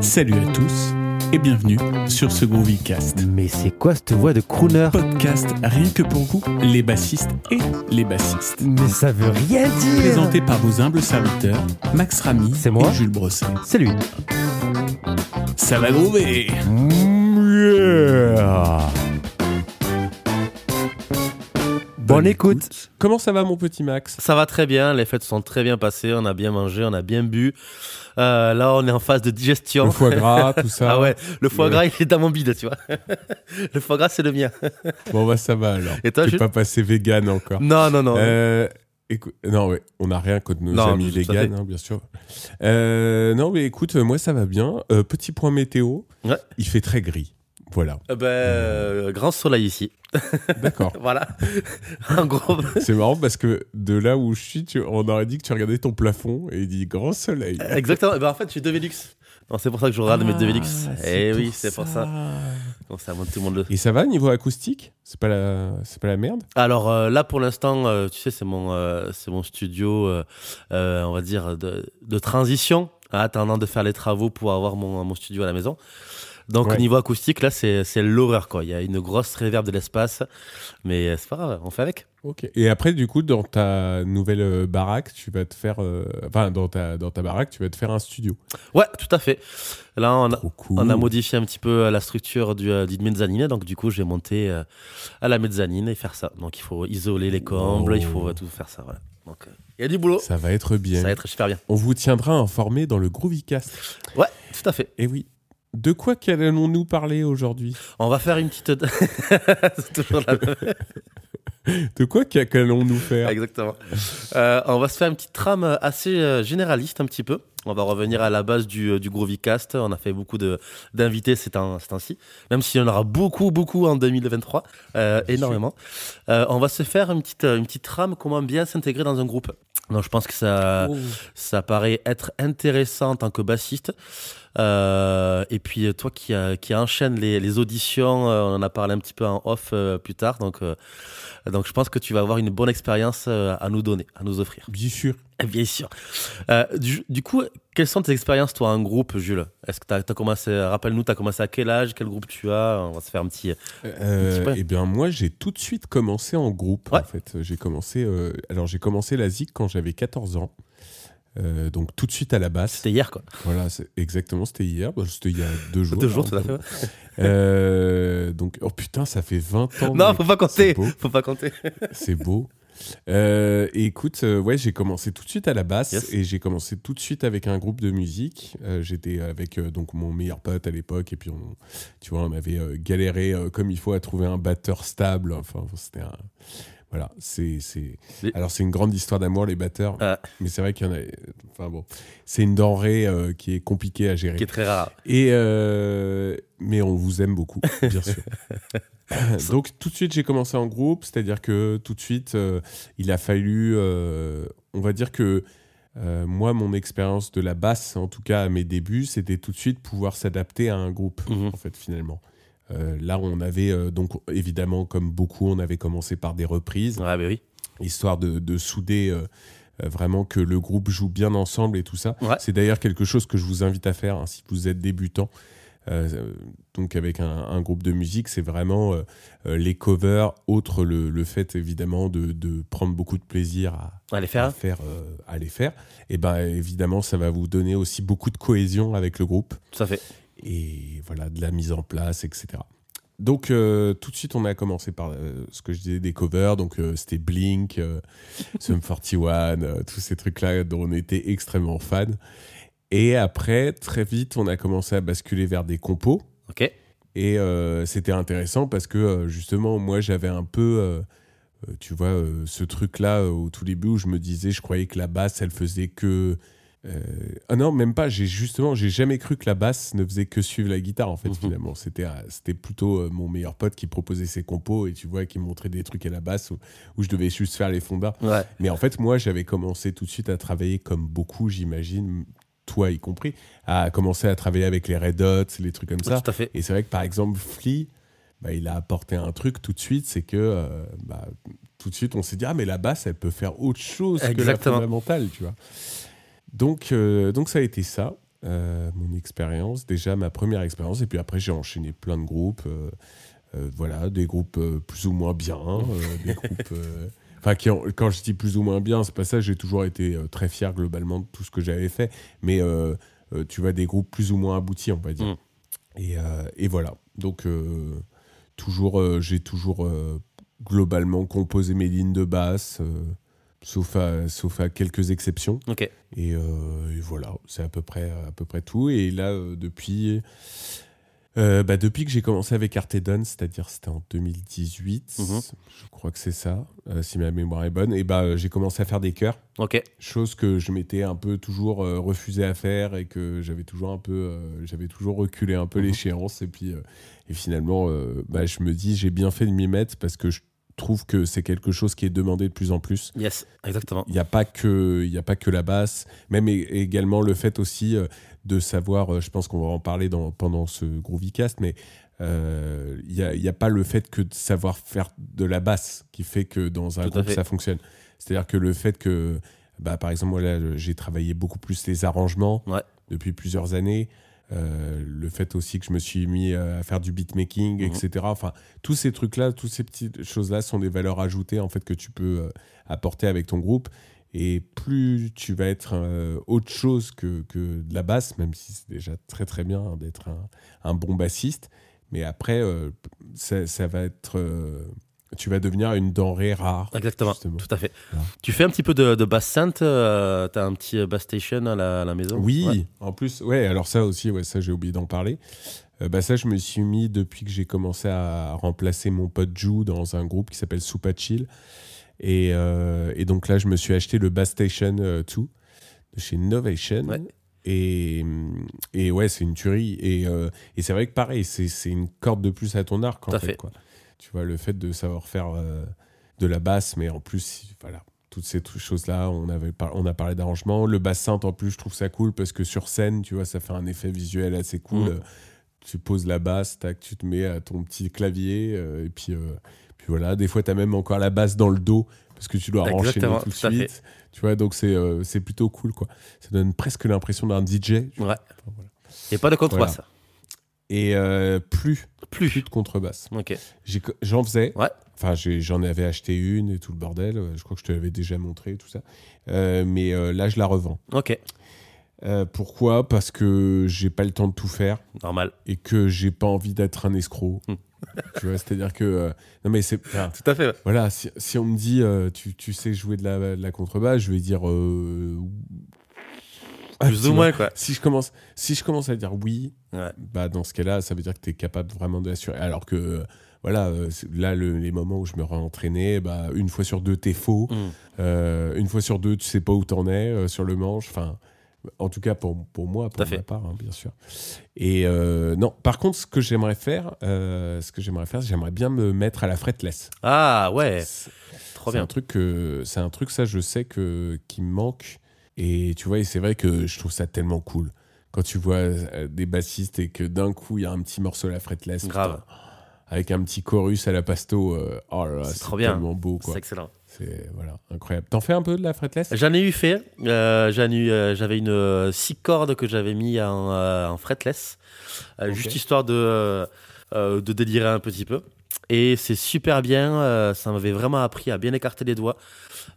Salut à tous et bienvenue sur ce Groovycast. Mais c'est quoi cette voix de crooner? Podcast rien que pour vous, les bassistes et les bassistes. Mais ça veut rien dire Présenté par vos humbles serviteurs, Max Ramy C'est moi et Jules Brosset. C'est lui. Ça va groover Bonne écoute. Comment ça va mon petit Max? Ça va très bien, les fêtes sont très bien passées, on a bien mangé, on a bien bu. Euh, là, on est en phase de digestion. Le foie gras, tout ça. Ah ouais, le foie Ouais. gras, il est dans mon bide, tu vois. le foie gras, c'est le mien. Bon bah ça va alors. Et toi, Jules? pas passé vegan encore. Non, non, non. Euh, écoute, non ouais, on n'a rien contre nos Non, amis véganes, hein, bien sûr. Euh, non mais écoute, moi ça va bien. Petit point météo, Ouais. il fait très gris. Voilà, Euh, ben, euh, grand soleil ici. d'accord. Voilà. en gros. C'est marrant parce que de là où je suis, tu- on aurait dit que tu regardais ton plafond et il dit grand soleil. Exactement. Eh Ben, en fait, j'ai deux Velux. Non, c'est pour ça que je regarde mes deux Velux. Ah, Eh oui, c'est pour ça. Comme ça, tout le monde le. Et ça va niveau acoustique? C'est pas la, pas la merde? Alors euh, là, pour l'instant, euh, tu sais, c'est mon, euh, c'est mon studio, euh, euh, on va dire, de, de transition, en attendant de faire les travaux pour avoir mon, mon studio à la maison. Donc, Ouais. au niveau acoustique, là, c'est l'horreur, quoi. Il y a une grosse réverb de l'espace, mais euh, c'est pas grave, on fait avec. Ok. Et après, du coup, dans ta nouvelle euh, baraque, tu vas te faire, euh, enfin, dans ta dans ta baraque, tu vas te faire un studio. Ouais, tout à fait. Là, on a, Trop cool. on a modifié un petit peu la structure du, euh, mezzanine, donc du coup, j'ai monté euh, à la mezzanine et faire ça. Donc, il faut isoler les combles, Oh. il faut euh, tout faire ça, voilà. Donc, euh, il y a du boulot. Ça va être bien. Ça va être super bien. On vous tiendra informé dans le Groovycast. Ouais, tout à fait. Et oui. De quoi allons-nous parler aujourd'hui? On va faire une petite. Toujours la même. De quoi qu'allons-nous faire? Exactement. Euh, on va se faire une petite trame assez euh, généraliste, un petit peu. On va revenir à la base du, euh, du Groovycast. On a fait beaucoup d'invités ces temps- ces temps-ci, même s'il y en aura beaucoup, beaucoup en 2023, euh, énormément. Euh, on va se faire une petite, une petite trame comment bien s'intégrer dans un groupe. Donc je pense que ça, ça paraît être intéressant en tant que bassiste. Euh, et puis toi qui, euh, qui enchaîne les, les auditions, euh, on en a parlé un petit peu en off euh, plus tard. Donc, euh, donc je pense que tu vas avoir une bonne expérience euh, à nous donner, à nous offrir. Bien sûr. Bien sûr. Euh, du, du coup, quelles sont tes expériences toi en groupe, Jules? Est-ce que tu as, commencé, rappelle-nous, tu as commencé à quel âge, quel groupe tu as? On va se faire un petit... Euh, eh bien, moi, j'ai tout de suite commencé en groupe. Ouais. En fait, j'ai commencé. euh, alors, j'ai commencé la zik quand j'avais 14 ans. Euh, donc tout de suite à la basse. C'était hier, quoi. Voilà, c'est- exactement, c'était hier. Bah, c'était il y a deux jours. Deux jours, tout à fait. Euh, donc, oh putain, ça fait 20 ans. Non, mec. faut pas compter. Faut pas compter. C'est beau. Euh, et écoute, ouais, j'ai commencé tout de suite à la basse Yes. et j'ai commencé tout de suite avec un groupe de musique. J'étais avec donc mon meilleur pote à l'époque et puis on, tu vois, on avait galéré comme il faut à trouver un batteur stable. Enfin, c'était un, voilà, c'est Alors c'est une grande histoire d'amour les batteurs, Ah. mais c'est vrai qu'il y en a. Enfin bon, c'est une denrée euh, qui est compliquée à gérer. Qui est très rare. Et euh, mais on vous aime beaucoup, bien sûr. Donc tout de suite j'ai commencé en groupe, c'est-à-dire que tout de suite euh, il a fallu, on va dire que euh, moi mon expérience de la basse, en tout cas à mes débuts, c'était tout de suite pouvoir s'adapter à un groupe Mhm. en fait finalement. Euh, là on avait euh, donc évidemment comme beaucoup on avait commencé par des reprises Ouais, bah oui. histoire de, de souder euh, vraiment que le groupe joue bien ensemble et tout ça. Ouais. C'est d'ailleurs quelque chose que je vous invite à faire hein, si vous êtes débutant. Euh, donc avec un, un groupe de musique, c'est vraiment euh, les covers, outre le, le fait évidemment de, de prendre beaucoup de plaisir à, à faire. faire, euh, à les faire. Et ben évidemment, ça va vous donner aussi beaucoup de cohésion avec le groupe à fait. Et voilà de la mise en place, etc. Donc euh, tout de suite on a commencé par euh, ce que je disais des covers, donc euh, c'était Blink, Sum 41, euh, tous ces trucs là dont on était extrêmement fan. Et après très vite on a commencé à basculer vers des compos Ok. et c'était intéressant parce que justement moi j'avais un peu tu vois ce truc là au tout début où je me disais je croyais que la basse elle faisait que euh, ah non, même pas. J'ai justement, j'ai jamais cru que la basse ne faisait que suivre la guitare. En fait, Mhm. finalement, c'était euh, c'était plutôt euh, mon meilleur pote qui proposait ses compos et tu vois qui me montrait des trucs à la basse où, où je devais juste faire les fonds bas. Ouais. Mais en fait, moi, j'avais commencé tout de suite à travailler comme beaucoup, j'imagine, toi y compris, à commencer à travailler avec les Red Hot, les trucs comme ça. Tout à fait. Et c'est vrai que par exemple, Flea, bah, il a apporté un truc tout de suite, c'est que euh, bah, tout de suite on s'est dit ah mais la basse elle peut faire autre chose que la Exactement. fondamentale, tu vois. Donc euh, donc ça a été ça. euh, mon expérience, déjà ma première expérience, et puis après j'ai enchaîné plein de groupes. euh, voilà, des groupes plus ou moins bien, des groupes. Enfin, quand je dis plus ou moins bien, c'est pas ça. J'ai toujours été très fier globalement de tout ce que j'avais fait. Mais tu vois, des groupes plus ou moins aboutis, on va dire. Mm. Et, et voilà. Donc, toujours, j'ai toujours globalement composé mes lignes de basse, sauf, à, sauf à quelques exceptions. Et, euh, et voilà, c'est à peu près, à peu près tout. Et là, euh, depuis, euh, bah, depuis que j'ai commencé avec Artedon, c'est-à-dire c'était en 2018, Mhm. je crois que c'est ça, si ma mémoire est bonne, et bah, j'ai commencé à faire des chœurs, chose que je m'étais un peu toujours refusé à faire et que j'avais toujours un peu, j'avais toujours reculé un peu Mhm. l'échéance. Et puis, et finalement, bah, je me dis, j'ai bien fait de m'y mettre parce que je trouve que c'est quelque chose qui est demandé de plus en plus. Yes. Exactement. Il n'y a pas que il y a pas que la basse, même également le fait aussi euh, de savoir. euh, Je pense qu'on va en parler dans, pendant ce Groovycast, mais euh, il n'y a, a pas le fait que de savoir faire de la basse qui fait que dans un Tout groupe ça fonctionne. C'est-à-dire que le fait que, bah, par exemple, moi là, j'ai travaillé beaucoup plus les arrangements Ouais. depuis plusieurs années. Euh, le fait aussi que je me suis mis à faire du beatmaking, Mhm. etc. Enfin, tous ces trucs-là, toutes ces petites choses-là sont des valeurs ajoutées en fait que tu peux euh, apporter avec ton groupe. Et plus tu vas être euh, autre chose que, que de la basse, même si c'est déjà très très bien hein, d'être un, un bon bassiste, mais après, euh, ça, ça va être. Tu vas devenir une denrée rare. Exactement. justement. Tout à fait. Tu fais un petit peu de, de bass synth. euh, T'as un petit euh, bass station à la, à la maison? Oui, Ouais. en plus, ouais, alors ça aussi, ouais, ça j'ai oublié d'en parler. Euh, bah ça, je me suis mis depuis que j'ai commencé à remplacer mon pote Ju dans un groupe qui s'appelle Super Chill. Et, euh, et donc là, je me suis acheté le Bass Station euh, 2 de chez Novation. Ouais. Et, et ouais, c'est une tuerie. Et, et c'est vrai que pareil, c'est une corde de plus à ton arc. En fait, fait. Quoi. Tu vois, le fait de savoir faire euh, de la basse, mais en plus, voilà, toutes ces choses-là, on, avait par- on a parlé d'arrangement. Le bass synth, en plus, je trouve ça cool parce que sur scène, tu vois, ça fait un effet visuel assez cool. Mm. Euh, Tu poses la basse, tac, tu te mets à ton petit clavier, euh, et puis, euh, puis voilà. Des fois, tu as même encore la basse dans le dos parce que tu dois enchaîner Exactement, tout de suite. Tu vois, donc c'est euh, plutôt cool, quoi. Ça donne presque l'impression d'un DJ. Ouais. voilà. Et pas de contrebasse. Et euh, plus, Plus. plus de contrebasse. J'en faisais. Ouais. Enfin, j'en avais acheté une et tout le bordel. Je crois que je te l'avais déjà montré, tout ça. Euh, mais euh, là, je la revends. Ok. Pourquoi? Parce que j'ai pas le temps de tout faire Normal. et que j'ai pas envie d'être un escroc. Hmm. tu vois, c'est-à-dire que. non, mais c'est. enfin, Tout à fait. ouais. voilà, si, si on me dit tu, tu sais jouer de la, de la contrebasse, je vais dire. Ah, Plus ou moins, quoi. Si je, commence, si je commence à dire oui, Ouais. bah dans ce cas-là, ça veut dire que tu es capable vraiment d'assurer. Alors que, euh, voilà, euh, là, le- les moments où je me réentraînais, bah, une fois sur deux, t'es faux. Mm. Euh, une fois sur deux, tu sais pas où t'en es euh, sur le manche. Enfin, en tout cas, pour, pour moi, pour ma fait. part, hein, bien sûr. Et euh, non, par contre, ce que j'aimerais faire, ce que j'aimerais faire, j'aimerais bien me mettre à la fretless. Ah ouais. C'est un truc c'est un truc ça je sais que qui me manque et tu vois et c'est vrai que je trouve ça tellement cool quand tu vois euh, des bassistes et que d'un coup il y a un petit morceau à la fretless Grave. putain, avec un petit chorus à la pasto euh, oh là C'est trop bien. tellement beau C'est excellent. c'est voilà incroyable t'en fais un peu de la fretless? J'en ai eu fait. Euh, J'avais une euh, six cordes que j'avais mis en, en fretless, juste histoire de, euh, de délirer un petit peu. Et c'est super bien. ça m'avait vraiment appris à bien écarter les doigts.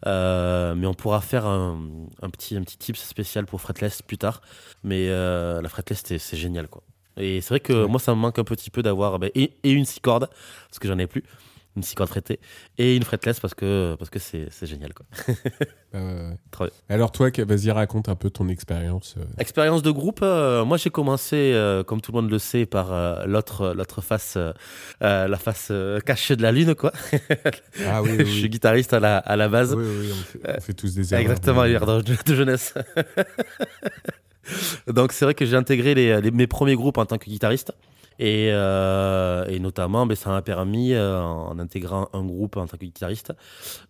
Euh, mais on pourra faire un, un petit, un petit tips spécial pour fretless plus tard. Mais euh, la fretless, c'est génial. Quoi. Et c'est vrai que Ouais. moi, ça me manque un petit peu d'avoir ben, et, et une six cordes, parce que j'en ai plus. Une cordes frettée. Et une fretless, parce que parce que c'est c'est génial. Quoi. Alors toi vas-y raconte un peu ton expérience euh. Expérience de groupe, euh, moi j'ai commencé, euh, comme tout le monde le sait, par l'autre l'autre face, la face cachée de la lune, quoi. ah oui Je oui, suis guitariste à la, à la base. Oui, oui, on, fait, on fait tous des erreurs Exactement, oui. erreur de, de jeunesse. Donc c'est vrai que j'ai intégré les, les- mes premiers groupes en tant que guitariste. Et, euh, et notamment, ben, ça m'a permis, euh, en intégrant un groupe en tant que guitariste,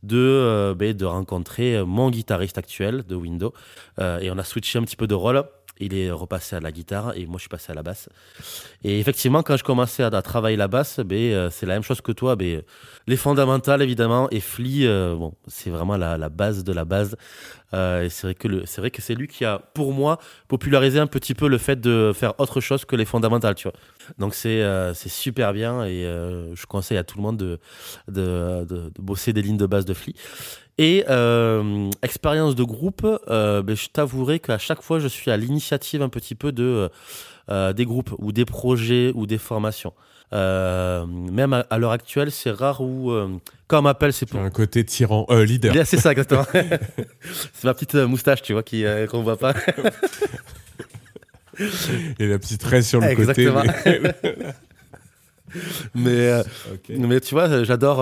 de, euh, ben, de rencontrer mon guitariste actuel de Windows. Et on a switché un petit peu de rôle. Il est repassé à la guitare et moi je suis passé à la basse. Et effectivement, quand je commençais à, travailler la basse, ben, euh, c'est la même chose que toi. Ben, les fondamentales évidemment et Flea, euh, bon, c'est vraiment la, la base de la base. Euh, c'est vrai que c'est lui qui a, pour moi, popularisé un petit peu le fait de faire autre chose que les fondamentales, tu vois. Donc c'est super bien et je conseille à tout le monde de, de, de- de bosser des lignes de base de Flea. Et euh, expérience de groupe, euh, ben, je t'avouerai qu'à chaque fois, je suis à l'initiative un petit peu de, euh, des groupes ou des projets ou des formations. Même à, à l'heure actuelle, c'est rare où, quand on m'appelle, c'est pour. un côté tyran, leader. Bien, C'est ça, exactement. c'est ma petite moustache, tu vois, qui, qu'on voit pas. Et la petite raie sur le Exactement. côté. mais- Mais, mais tu vois, j'adore.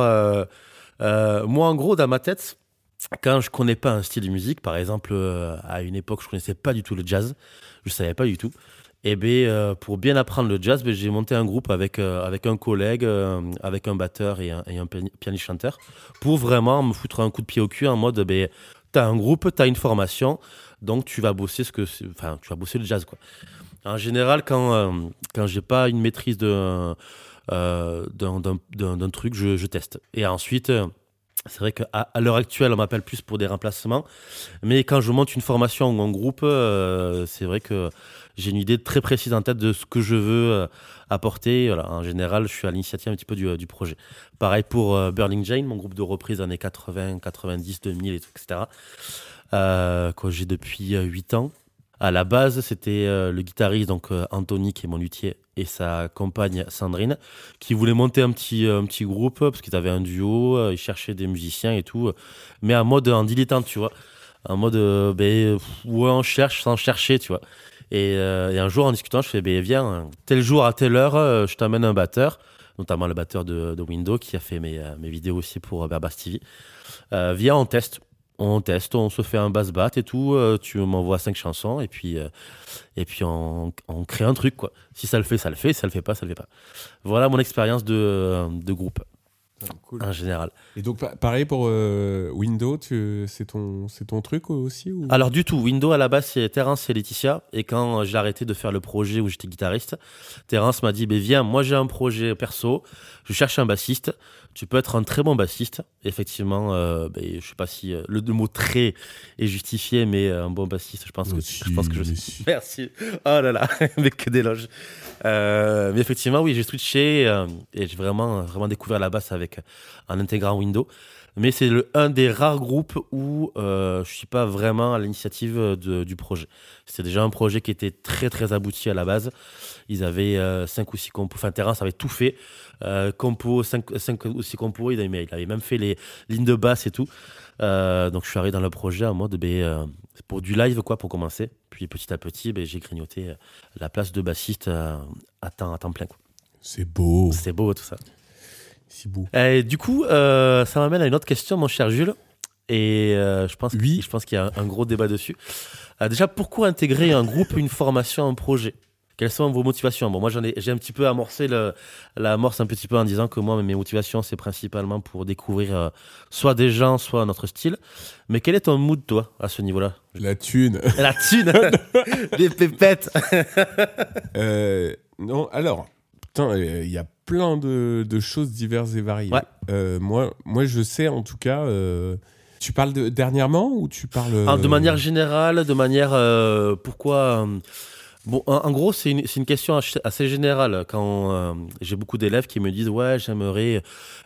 Euh, moi, en gros, dans ma tête, quand je connais pas un style de musique, par exemple, euh, à une époque, je connaissais pas du tout le jazz, je savais pas du tout. Et ben, euh, pour bien apprendre le jazz, ben, j'ai monté un groupe avec, avec un collègue, avec un batteur et un, et un piani- pianiste chanteur, pour vraiment me foutre un coup de pied au cul en mode, ben, t'as un groupe, t'as une formation, donc tu vas bosser ce que, enfin, tu vas bosser le jazz, quoi. En général, quand, quand j'ai pas une maîtrise de, d'un, d'un- truc, je, je teste. Et ensuite, euh, c'est vrai qu'à à, l'heure actuelle, on m'appelle plus pour des remplacements. Mais quand je monte une formation ou groupe, euh, c'est vrai que j'ai une idée très précise en tête de ce que je veux euh, apporter. En général, je suis à l'initiative un petit peu du, du projet. Pareil pour euh, Burning Jane, mon groupe de reprise années 80, 90, 2000, et tout, etc. Euh, que j'ai depuis 8 ans. À la base, c'était euh, le guitariste, donc euh, Anthony, qui est mon luthier, et sa compagne Sandrine, qui voulaient monter un petit, un petit groupe, parce qu'ils avaient un duo, euh, ils cherchaient des musiciens et tout, euh, mais en mode en dilettante, tu vois. En mode, euh, ben, on cherche sans chercher, tu vois. Et, euh, un jour, en discutant, je fais, ben, viens, tel jour à telle heure, euh, je t'amène un batteur, notamment le batteur de, Windows, qui a fait mes, euh, vidéos aussi pour euh, Berbas TV. Euh, viens, on teste. On teste, on se fait un bass bat et tout. euh, tu m'envoies cinq chansons et puis, euh, et puis on, on crée un truc, quoi. Si ça le fait, ça le fait. Si ça le fait pas, ça le fait pas. Voilà mon expérience de, euh, de groupe Cool. en général. Et donc, pa- pareil pour euh, Windows, c'est ton, c'est ton truc aussi ou... Alors du tout, Windows à la base c'est Terence et Laetitia et quand j'ai arrêté de faire le projet où j'étais guitariste, Terence m'a dit ben viens, moi j'ai un projet perso, je cherche un bassiste, tu peux être un très bon bassiste. Effectivement, euh, ben, je sais pas si euh, le, le mot très est justifié, mais euh, un bon bassiste, je pense que je pense que je mais suis. Merci. Oh là là, mais que d'éloges. Euh, mais effectivement, oui, j'ai switché et j'ai vraiment, vraiment découvert la basse avec en intégrant Windows. Mais c'est le- un des rares groupes où euh, je suis pas vraiment à l'initiative de- du projet. C'était déjà un projet qui était très très abouti à la base. Ils avaient 5 ou 6 compos. Enfin, Terence avait tout fait. Euh, compos, 5, ou 6 compos. Il avait, il avait même fait les lignes de basse et tout. Euh, donc je suis arrivé dans le projet en mode ben, euh, pour du live quoi pour commencer. Puis petit à petit, ben, j'ai grignoté euh, la place de bassiste euh, à, temps, à temps plein. C'est beau. C'est beau tout ça. Si beau. Et du coup, euh, ça m'amène à une autre question, mon cher Jules. Et euh, je pense, Oui. je pense qu'il y a un, un gros débat dessus. Euh, déjà, pourquoi intégrer un groupe, une formation, un projet? Quelles sont vos motivations? Bon, moi, j'en ai, j'ai un petit peu amorcé l'amorce un petit peu en disant que moi, mes motivations, c'est principalement pour découvrir euh, soit des gens, soit notre style. Mais quel est ton mood, toi, à ce niveau-là? La thune. La thune? Les pépettes Euh, non, alors, putain, euh, il y a plein de, de choses diverses et variées. Ouais. Euh, moi, moi, je sais en tout cas. euh, tu parles de dernièrement ou tu parles Ah, de euh, manière générale, de manière. pourquoi. Bon, en, en gros, c'est une, une question assez générale. Quand j'ai beaucoup d'élèves qui me disent Ouais, j'aimerais,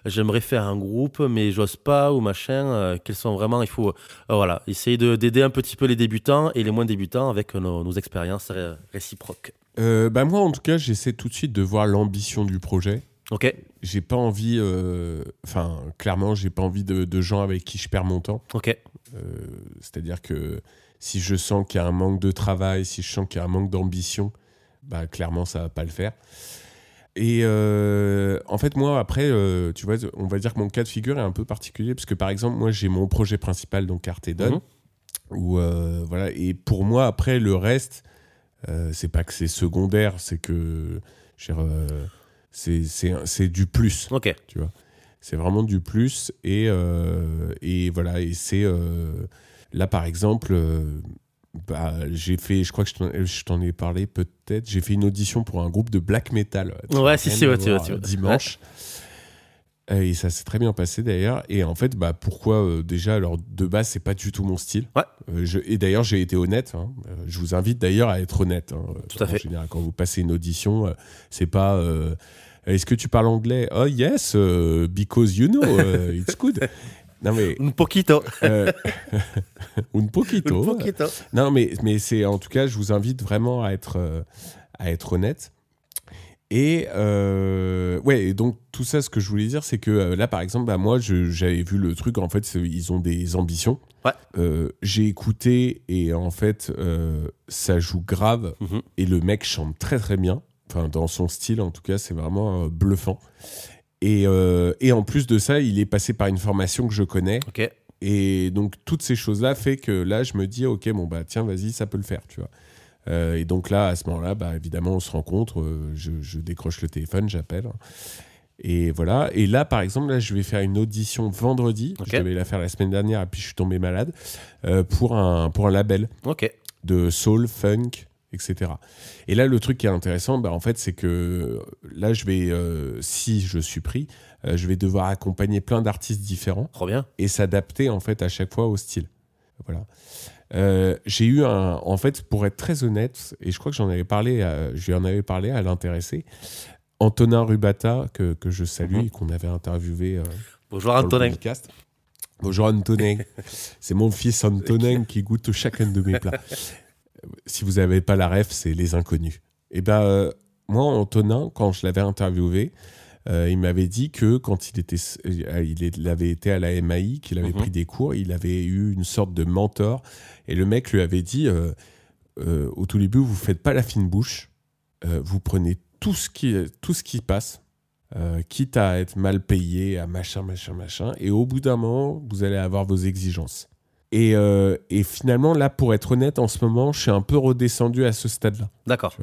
j'aimerais faire un groupe, mais j'ose pas ou machin. quels sont vraiment. Il faut. voilà, essayer de- d'aider un petit peu les débutants et les moins débutants avec nos, nos expériences ré- réciproques. Euh, bah moi, en tout cas, j'essaie tout de suite de voir l'ambition du projet. Ok, J'ai pas envie, euh, enfin, clairement, j'ai pas envie de, de gens avec qui je perds mon temps. ok, Euh, C'est-à-dire que si je sens qu'il y a un manque de travail, si je sens qu'il y a un manque d'ambition, bah clairement ça va pas le faire. Et euh, en fait moi après, euh, tu vois, on va dire que mon cas de figure est un peu particulier parce que par exemple moi j'ai mon projet principal donc où euh, voilà et pour moi après le reste euh, c'est pas que c'est secondaire, c'est que euh, c'est du plus ok. tu vois. C'est vraiment du plus et, euh, et voilà et c'est euh, là par exemple euh, bah, j'ai fait, je crois que je t'en- ai parlé peut-être. J'ai fait une audition pour un groupe de black metal. Ouais, si, si, ouais, tu vois, tu vois. Dimanche. Euh, Et ça s'est très bien passé d'ailleurs. Et en fait, bah, pourquoi euh, déjà Alors de base, c'est pas du tout mon style. Ouais. Euh, je- et d'ailleurs, j'ai été honnête. hein. Euh, je vous invite d'ailleurs à être honnête. hein. Tout à En fait. général, quand vous passez une audition, euh, c'est pas. euh, Est-ce que tu parles anglais? Oh yes, euh, because you know, euh, it's good. Non mais Un poquito. euh, un poquito. Un poquito. Non, mais, mais c'est en tout cas, je vous invite vraiment à être, euh, à être honnête. Et euh, ouais, et donc tout ça, ce que je voulais dire, c'est que euh, là, par exemple, bah, moi, j'avais vu le truc. En fait, ils ont des ambitions. Ouais. Euh, J'ai écouté et en fait, ça joue grave. Mhm. Et le mec chante très très bien. Enfin, dans son style, en tout cas, c'est vraiment bluffant. Et, et en plus de ça, il est passé par une formation que je connais. Et donc, toutes ces choses-là fait que là, je me dis, OK, bon, bah, tiens, vas-y, ça peut le faire, tu vois. Euh, et donc là, à ce moment-là, bah, évidemment, on se rencontre, euh, je, je décroche le téléphone, j'appelle. Et voilà. Et là, par exemple, là, je vais faire une audition vendredi. Je devais la faire la semaine dernière, et puis je suis tombé malade, euh, pour, un, pour un label de soul, funk, etc. Et là, le truc qui est intéressant, bah, en fait, c'est que là, je vais, euh, si je suis pris, euh, je vais devoir accompagner plein d'artistes différents Trop bien. et s'adapter en fait à chaque fois au style. Voilà. Euh, j'ai eu un, en fait, pour être très honnête, et je crois que j'en avais parlé, à, je lui en avais parlé à l'intéressé, Antonin Rubata que, que je salue Mhm. et qu'on avait interviewé euh, Bonjour Antonin. podcast. Bonjour Antonin, c'est mon fils Antonin qui goûte chacun de mes plats. Si vous n'avez pas la ref, c'est les inconnus. Et ben euh, moi Antonin, quand je l'avais interviewé, euh, il m'avait dit que quand il était, euh, il avait été à la MAI, qu'il avait Mhm. pris des cours, il avait eu une sorte de mentor, et le mec lui avait dit euh, euh, au tout début, vous faites pas la fine bouche, vous prenez tout ce qui, tout ce qui passe, quitte à être mal payé, à machin, machin, machin, et au bout d'un moment, vous allez avoir vos exigences. Et, et finalement, là, pour être honnête, en ce moment, je suis un peu redescendu à ce stade-là. D'accord.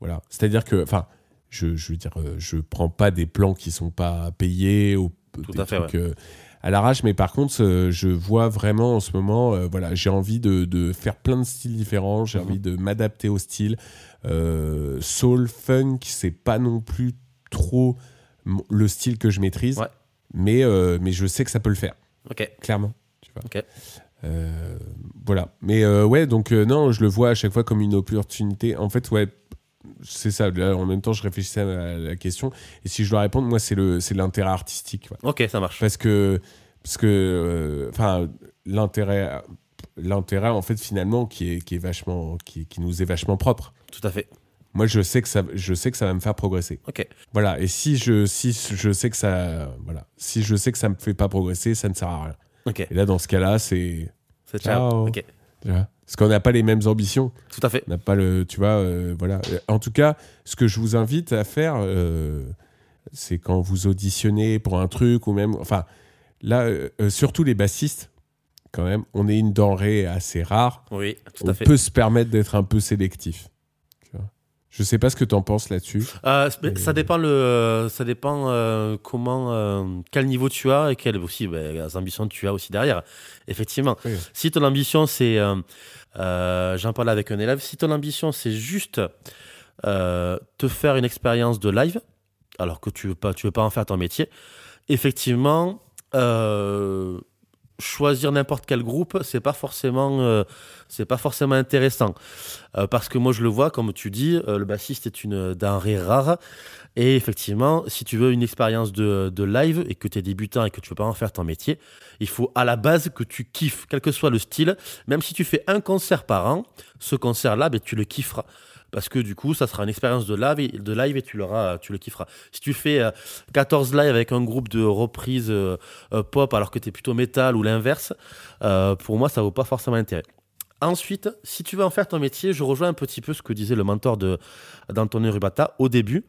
Voilà. C'est-à-dire que, enfin, je, je veux dire, euh, je prends pas des plans qui sont pas payés ou Tout des à fait, trucs, euh, à l'arrache, mais par contre, euh, je vois vraiment en ce moment, voilà, j'ai envie de, de faire plein de styles différents, j'ai Mhm. envie de m'adapter au style. Soul, funk, c'est pas non plus trop le style que je maîtrise, Ouais. mais, euh, mais je sais que ça peut le faire, Ok. clairement. Tu vois. Ok. Euh, voilà. Mais euh, ouais, donc non, je le vois à chaque fois comme une opportunité. En fait, ouais, c'est ça. Là, en même temps, je réfléchissais à la question. Et si je dois répondre, moi, c'est le, c'est l'intérêt artistique. ouais. Ok, ça marche. Parce que, parce que, euh, enfin, l'intérêt, l'intérêt, en fait, finalement, qui est, qui est vachement, qui, qui nous est vachement propre. Tout à fait. Moi, je sais que ça, je sais que ça va me faire progresser. Ok. Voilà. Et si je, si je sais que ça, voilà, si je sais que ça me fait pas progresser, ça ne sert à rien. Ok. Et là, dans ce cas-là, c'est C'est ciao. Ciao. Ok. Tu vois, parce qu'on n'a pas les mêmes ambitions. Tout à fait. On n'a pas le, tu vois, euh, voilà. En tout cas, ce que je vous invite à faire, euh, c'est quand vous auditionnez pour un truc ou même, enfin, là, euh, surtout les bassistes, quand même, on est une denrée assez rare. Oui, tout on à fait. peut se permettre d'être un peu sélectif. Je sais pas ce que tu en penses là-dessus. Euh, mais ça dépend le, ça dépend euh, comment, euh, quel niveau tu as et quelles aussi ben, ambitions tu as aussi derrière. Effectivement, Oui. si ton ambition c'est, j'en parlais avec un élève, si ton ambition c'est juste te faire une expérience de live, alors que tu veux pas, tu veux pas en faire ton métier, effectivement. Choisir n'importe quel groupe, c'est pas forcément, euh, c'est pas forcément intéressant. Euh, parce que moi, je le vois, comme tu dis, euh, le bassiste est une denrée rare. Et effectivement, si tu veux une expérience de, de live et que tu es débutant et que tu veux pas en faire ton métier, il faut à la base que tu kiffes, quel que soit le style. Même si tu fais un concert par an, ce concert-là, ben, tu le kifferas. Parce que du coup, ça sera une expérience de live et, tu, le kifferas. Si tu fais euh, 14 lives avec un groupe de reprises euh, euh, pop alors que tu es plutôt métal ou l'inverse, euh, pour moi, ça vaut pas forcément intérêt. Ensuite, si tu veux en faire ton métier, je rejoins un petit peu ce que disait le mentor d'Antonio Rubata au début.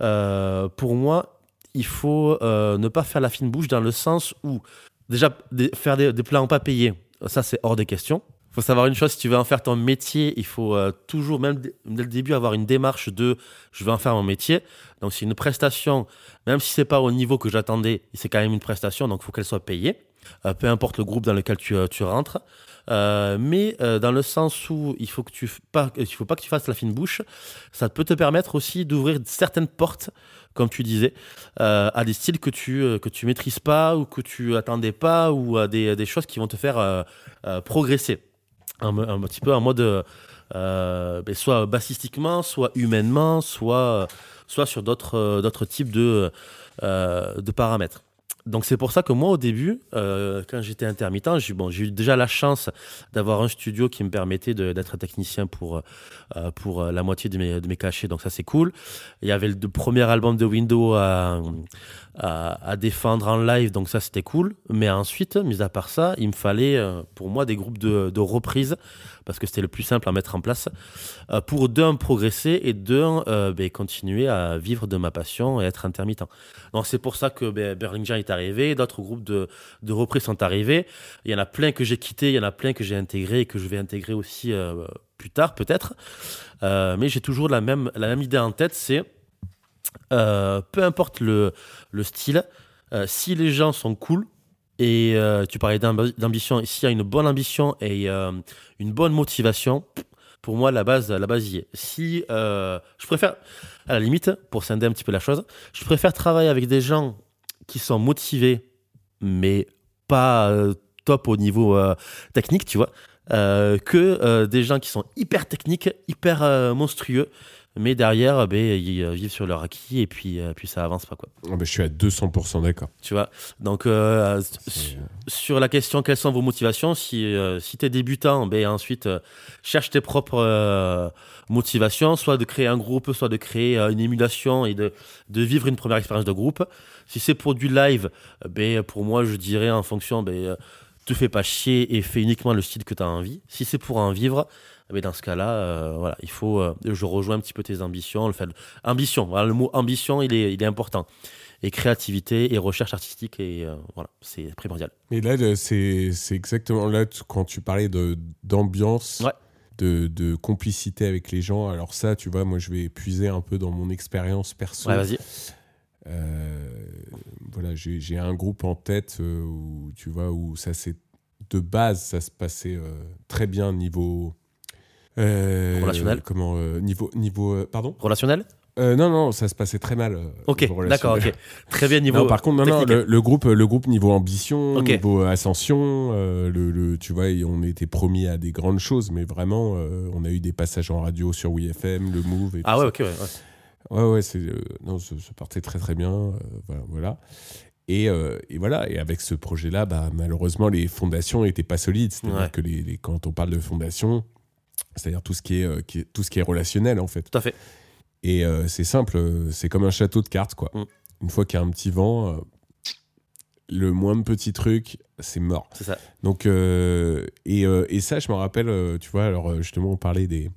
Euh, pour moi, il faut euh, ne pas faire la fine bouche dans le sens où, déjà, faire des, des plans pas payés, ça c'est hors des questions. Faut savoir une chose, si tu veux en faire ton métier, il faut euh, toujours, même dès le début, avoir une démarche de je veux en faire mon métier. Donc c'est une prestation, même si c'est pas au niveau que j'attendais, c'est quand même une prestation, donc il faut qu'elle soit payée. Euh, peu importe le groupe dans lequel tu, euh, rentres. Mais dans le sens où il faut que tu pas, il faut pas que tu fasses la fine bouche, ça peut te permettre aussi d'ouvrir certaines portes, comme tu disais, à des styles que tu que tu maîtrises pas ou que tu attendais pas ou à des, des choses qui vont te faire progresser un, un petit peu en mode euh, euh, ben, soit bassistiquement, soit humainement, soit soit sur d'autres euh, d'autres types euh, de paramètres. Donc c'est pour ça que moi au début, euh, quand j'étais intermittent, j'ai eu déjà la chance d'avoir un studio qui me permettait d'être technicien pour, euh, pour euh, la moitié de mes, de mes cachets, donc ça c'est cool. Il y avait le, premier album de Windows à, à, à défendre en live, donc ça c'était cool. Mais ensuite, mis à part ça, il me fallait pour moi des groupes de, de reprises, parce que c'était le plus simple à mettre en place, euh, pour d'un progresser et d'un euh, ben, continuer à vivre de ma passion et être intermittent. Donc c'est pour ça que ben, Burlingame est arrivé, d'autres groupes de, reprises sont arrivés. Il y en a plein que j'ai quittés, il y en a plein que j'ai intégrés et que je vais intégrer aussi euh, plus tard peut-être. Mais j'ai toujours la même, idée en tête, c'est peu importe le, le style, si les gens sont cool, et euh, tu parlais d'ambi- d'ambition, s'il y a une bonne ambition et euh, une bonne motivation, pour moi, la base, la base y est. Si euh, je préfère, à la limite, pour scinder un petit peu la chose, je préfère travailler avec des gens qui sont motivés, mais pas top au niveau technique, tu vois, que des gens qui sont hyper techniques, hyper monstrueux, mais derrière, euh, ben, ils euh, vivent sur leur acquis et puis, euh, puis ça avance pas, quoi. Ah bah, je suis à 200% d'accord. Tu vois, donc euh, sur la question quelles sont vos motivations, si, euh, si tu es débutant, ben ensuite euh, cherche tes propres motivations, soit de créer un groupe, soit de créer une émulation et de, de vivre une première expérience de groupe. Si c'est pour du live, euh, ben, pour moi, je dirais en fonction, ben, te fais pas chier et fais uniquement le style que tu as envie. Si c'est pour en vivre, eh ben, dans ce cas-là, euh, voilà, il faut, euh, je rejoins un petit peu tes ambitions. Le fait, ambition, voilà, le mot ambition, il est, il est important. Et créativité et recherche artistique, et euh, voilà, c'est primordial. Mais là, c'est exactement là quand tu parlais de- d'ambiance, Ouais. de, de complicité avec les gens. Alors ça, tu vois, moi, je vais puiser un peu dans mon expérience perso. Ouais, vas-y. Euh, voilà, j'ai un groupe en tête euh, où tu vois où ça c'est de base ça se passait euh, très bien niveau euh, Relationnel Comment euh, niveau niveau pardon Relationnel? Non non, ça se passait très mal. Ok, d'accord, ok. Très bien niveau. Non, par contre, non, non, le, le groupe, le groupe niveau ambition, niveau ascension, le, le- tu vois, on était promis à des grandes choses, mais vraiment, on a eu des passages en radio sur WeFM, le Move. Et Ah tout ouais, ça. ok, ouais. ouais. Ouais, ouais, c'est, euh, non, ça, partait très très bien. euh, voilà, voilà. Et, euh, et voilà, et avec ce projet-là, bah, malheureusement, les fondations n'étaient pas solides. C'est-à-dire Ouais. que les, les- quand on parle de fondation, c'est-à-dire tout ce qui est, qui est- tout ce qui est relationnel en fait. Tout à fait. Et c'est simple, c'est comme un château de cartes, quoi. Mm. Une fois qu'il y a un petit vent, le moindre petit truc, c'est mort. C'est ça. Donc, et, et ça, je me rappelle, tu vois, alors justement, on parlait des,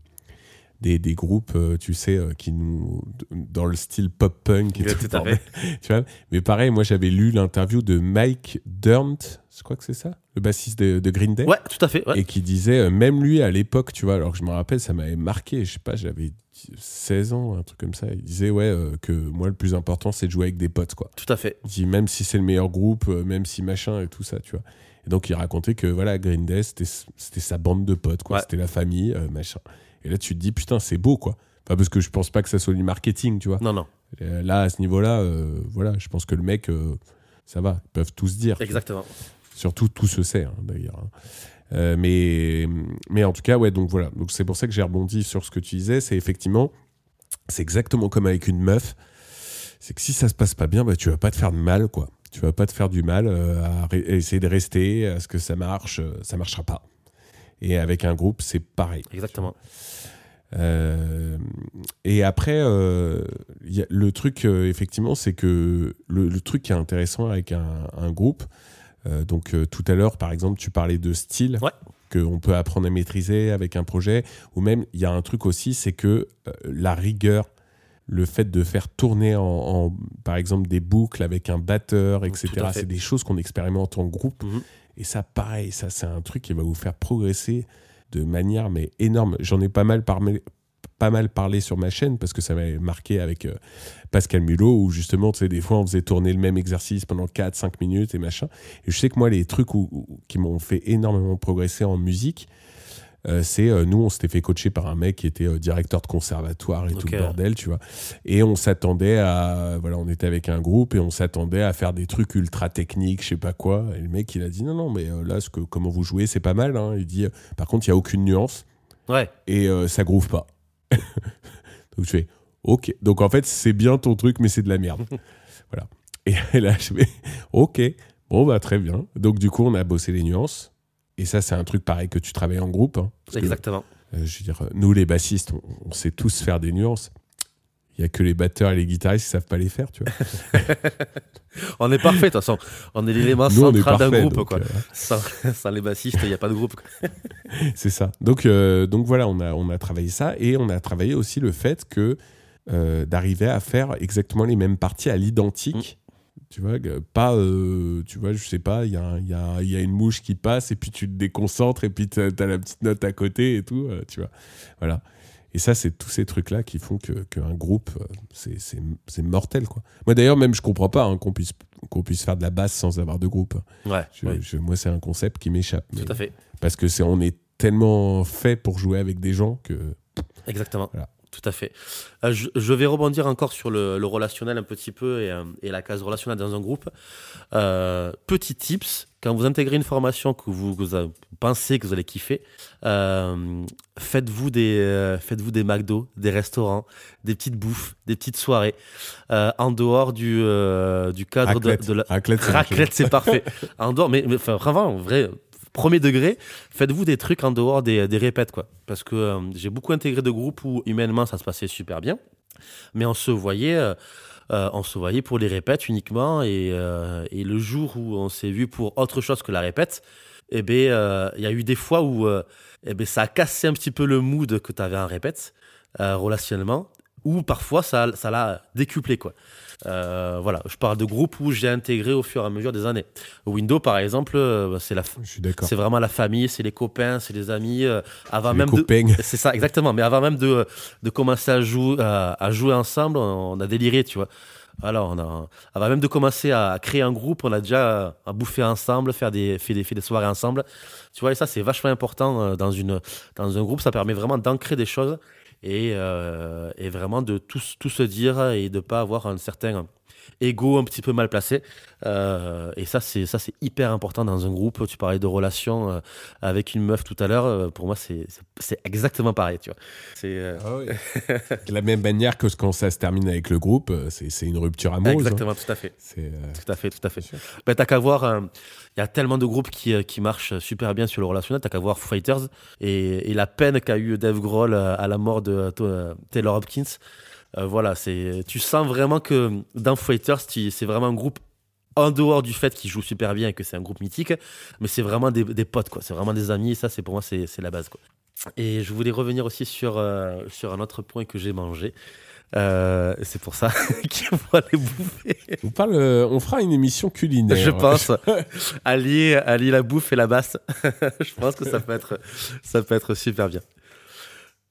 des, des groupes, euh, tu sais, euh, qui nous. dans le style pop-punk et Ouais, tout. tout à bordel. tu vois? Mais pareil, moi, j'avais lu l'interview de Mike Durnt, je crois que c'est ça, le bassiste de, de Green Day. Ouais, tout à fait. ouais. Et qui disait, euh, même lui à l'époque, tu vois, alors que je me rappelle, ça m'avait marqué, je sais pas, j'avais 16 ans, un truc comme ça. Il disait, ouais, euh, que moi, le plus important, c'est de jouer avec des potes, quoi. Tout à fait. Il dit, même si c'est le meilleur groupe, même si machin et tout ça, tu vois. Et donc, il racontait que, voilà, Green Day, c'était c'était sa bande de potes, quoi. Ouais. C'était la famille, euh, machin. Et là, tu te dis, putain, c'est beau, quoi. Enfin, parce que je pense pas que ça soit du marketing, tu vois. Non, non. Euh, Là, à ce niveau-là, euh, voilà, je pense que le mec, euh, ça va, ils peuvent tous dire. Exactement. Surtout, tout se sait, hein, d'ailleurs. hein. Mais, mais en tout cas, ouais, donc voilà. Donc c'est pour ça que j'ai rebondi sur ce que tu disais. C'est effectivement, c'est exactement comme avec une meuf. C'est que si ça se passe pas bien, bah, tu vas pas te faire de mal, quoi. Tu vas pas te faire du mal à, à essayer de rester, à ce que ça marche. ça marchera pas. Et avec un groupe, c'est pareil. Exactement. Euh, et après, euh, y a- le truc, euh, effectivement, c'est que le, le truc qui est intéressant avec un, un groupe, donc tout à l'heure, par exemple, tu parlais de style Ouais. qu'on peut apprendre à maîtriser avec un projet, ou même il y a un truc aussi, c'est que la rigueur, le fait de faire tourner en, en, par exemple des boucles avec un batteur, etc. C'est des choses qu'on expérimente en groupe. Mhm. Et ça, pareil, ça c'est un truc qui va vous faire progresser de manière mais énorme. J'en ai pas mal parlé, sur ma chaîne parce que ça m'avait marqué avec euh, Pascal Mulot où justement, tu sais, des fois on faisait tourner le même exercice pendant 4-5 minutes et machin. Et je sais que moi, les trucs qui m'ont fait énormément progresser en musique, euh, c'est euh, nous, on s'était fait coacher par un mec qui était euh, directeur de conservatoire et tout le bordel, tu vois. Et on s'attendait à. Voilà, on était avec un groupe et on s'attendait à faire des trucs ultra techniques, je sais pas quoi. Et le mec, il a dit non, non, mais là, ce que, comment vous jouez, c'est pas mal. hein. Il dit, par contre, il y a aucune nuance Ouais. et ça groove pas. Donc je fais ok. Donc en fait c'est bien ton truc mais c'est de la merde. voilà. Et là je fais ok. Bon bah très bien. Donc du coup on a bossé les nuances. Et ça c'est un truc pareil que tu travailles en groupe. hein. Que, Exactement. euh, je veux dire, nous les bassistes on, on sait tous faire des nuances. Il y a que les batteurs et les guitaristes qui savent pas les faire, tu vois. On est parfait, de toute façon. On est l'élément central d'un groupe, donc, quoi. euh, Sans, sans les bassistes, il n'y a pas de groupe. C'est ça. Donc, euh, donc voilà, on a, on a travaillé ça et on a travaillé aussi le fait que euh, d'arriver à faire exactement les mêmes parties à l'identique. Tu vois, pas, euh, tu vois, je sais pas, il y, a y, a, y a une mouche qui passe et puis tu te déconcentres et puis tu as la petite note à côté et tout, euh, tu vois. Voilà. Et ça, c'est tous ces trucs-là qui font que- qu'un groupe, euh, c'est- mortel, quoi. Moi, d'ailleurs, même, je comprends pas hein, qu'on puisse, qu'on puisse faire de la basse sans avoir de groupe. Ouais, Je- oui, je- moi, c'est un concept qui m'échappe. tout à fait. parce que c'est on est tellement fait pour jouer avec des gens que Exactement. Voilà. Tout à fait. Euh, je, je vais rebondir encore sur le, le relationnel un petit peu et, euh, et la case relationnelle dans un groupe. Euh, petit tips, quand vous intégrez une formation que vous, que vous a- pensez que vous allez kiffer, faites-vous des, faites-vous des McDo, des restaurants, des petites bouffes, des petites soirées, en dehors du, du cadre de, raclette, de la, raclette, c'est Raclette, c'est parfait. En dehors, mais, mais enfin, vraiment, en vrai, premier degré, faites-vous des trucs en dehors des, des répètes, quoi. Parce que euh, j'ai beaucoup intégré de groupes où humainement ça se passait super bien, mais on se voyait. euh, euh, on se voyait pour les répètes uniquement et, le jour où on s'est vu pour autre chose que la répète, eh euh, il y a eu des fois où eh ben, ça a cassé un petit peu le mood que tu avais en répète, relationnellement, ou parfois ça ça l'a décuplé. Quoi. Euh, voilà, je parle de groupes où j'ai intégré au fur et à mesure des années. Windows, par exemple, euh, c'est la, c'est vraiment la famille, c'est les copains, c'est les amis. euh, avant Les même c'est ça, exactement. Mais avant même de, de commencer à jouer, à, à jouer ensemble, on, on a déliré, tu vois. Alors, on a, avant même de commencer à créer un groupe, on a déjà à bouffer ensemble, faire des, fait des, fait des soirées ensemble. Tu vois, et ça, c'est vachement important dans, une, dans un groupe. Ça permet vraiment d'ancrer des choses et, euh, et vraiment de tout, tout se dire et de pas avoir un certain ego un petit peu mal placé. Euh, et ça, c'est ça, c'est hyper important dans un groupe. Tu parlais de relations euh, avec une meuf tout à l'heure. euh, pour moi, c'est c'est- exactement pareil. Tu vois. C'est euh, De la même manière que quand ça se termine avec le groupe, c'est c'est une rupture amoureuse. hein. exactement, tout à fait. C'est Tout à fait, tout à fait. Ben, t'as qu'à voir, il y a tellement de groupes qui, qui marchent super bien sur le relationnel, t'as qu'à voir Foo Fighters et, et la peine qu'a eu Dave Grohl à la mort de Taylor Hopkins. Euh, voilà, c'est, tu sens vraiment que dans Fighters, c'est vraiment un groupe en dehors du fait qu'ils jouent super bien et que c'est un groupe mythique, mais c'est vraiment des, des potes, quoi. C'est vraiment des amis, et ça, c'est pour moi, c'est, c'est la base, quoi. Et je voulais revenir aussi sur, euh, sur un autre point que j'ai mangé. Euh, c'est pour ça qu'il faut aller bouffer. on parle, on fera une émission culinaire. Je pense. allier, allier la bouffe et la basse. je pense que ça peut être, ça peut être super bien.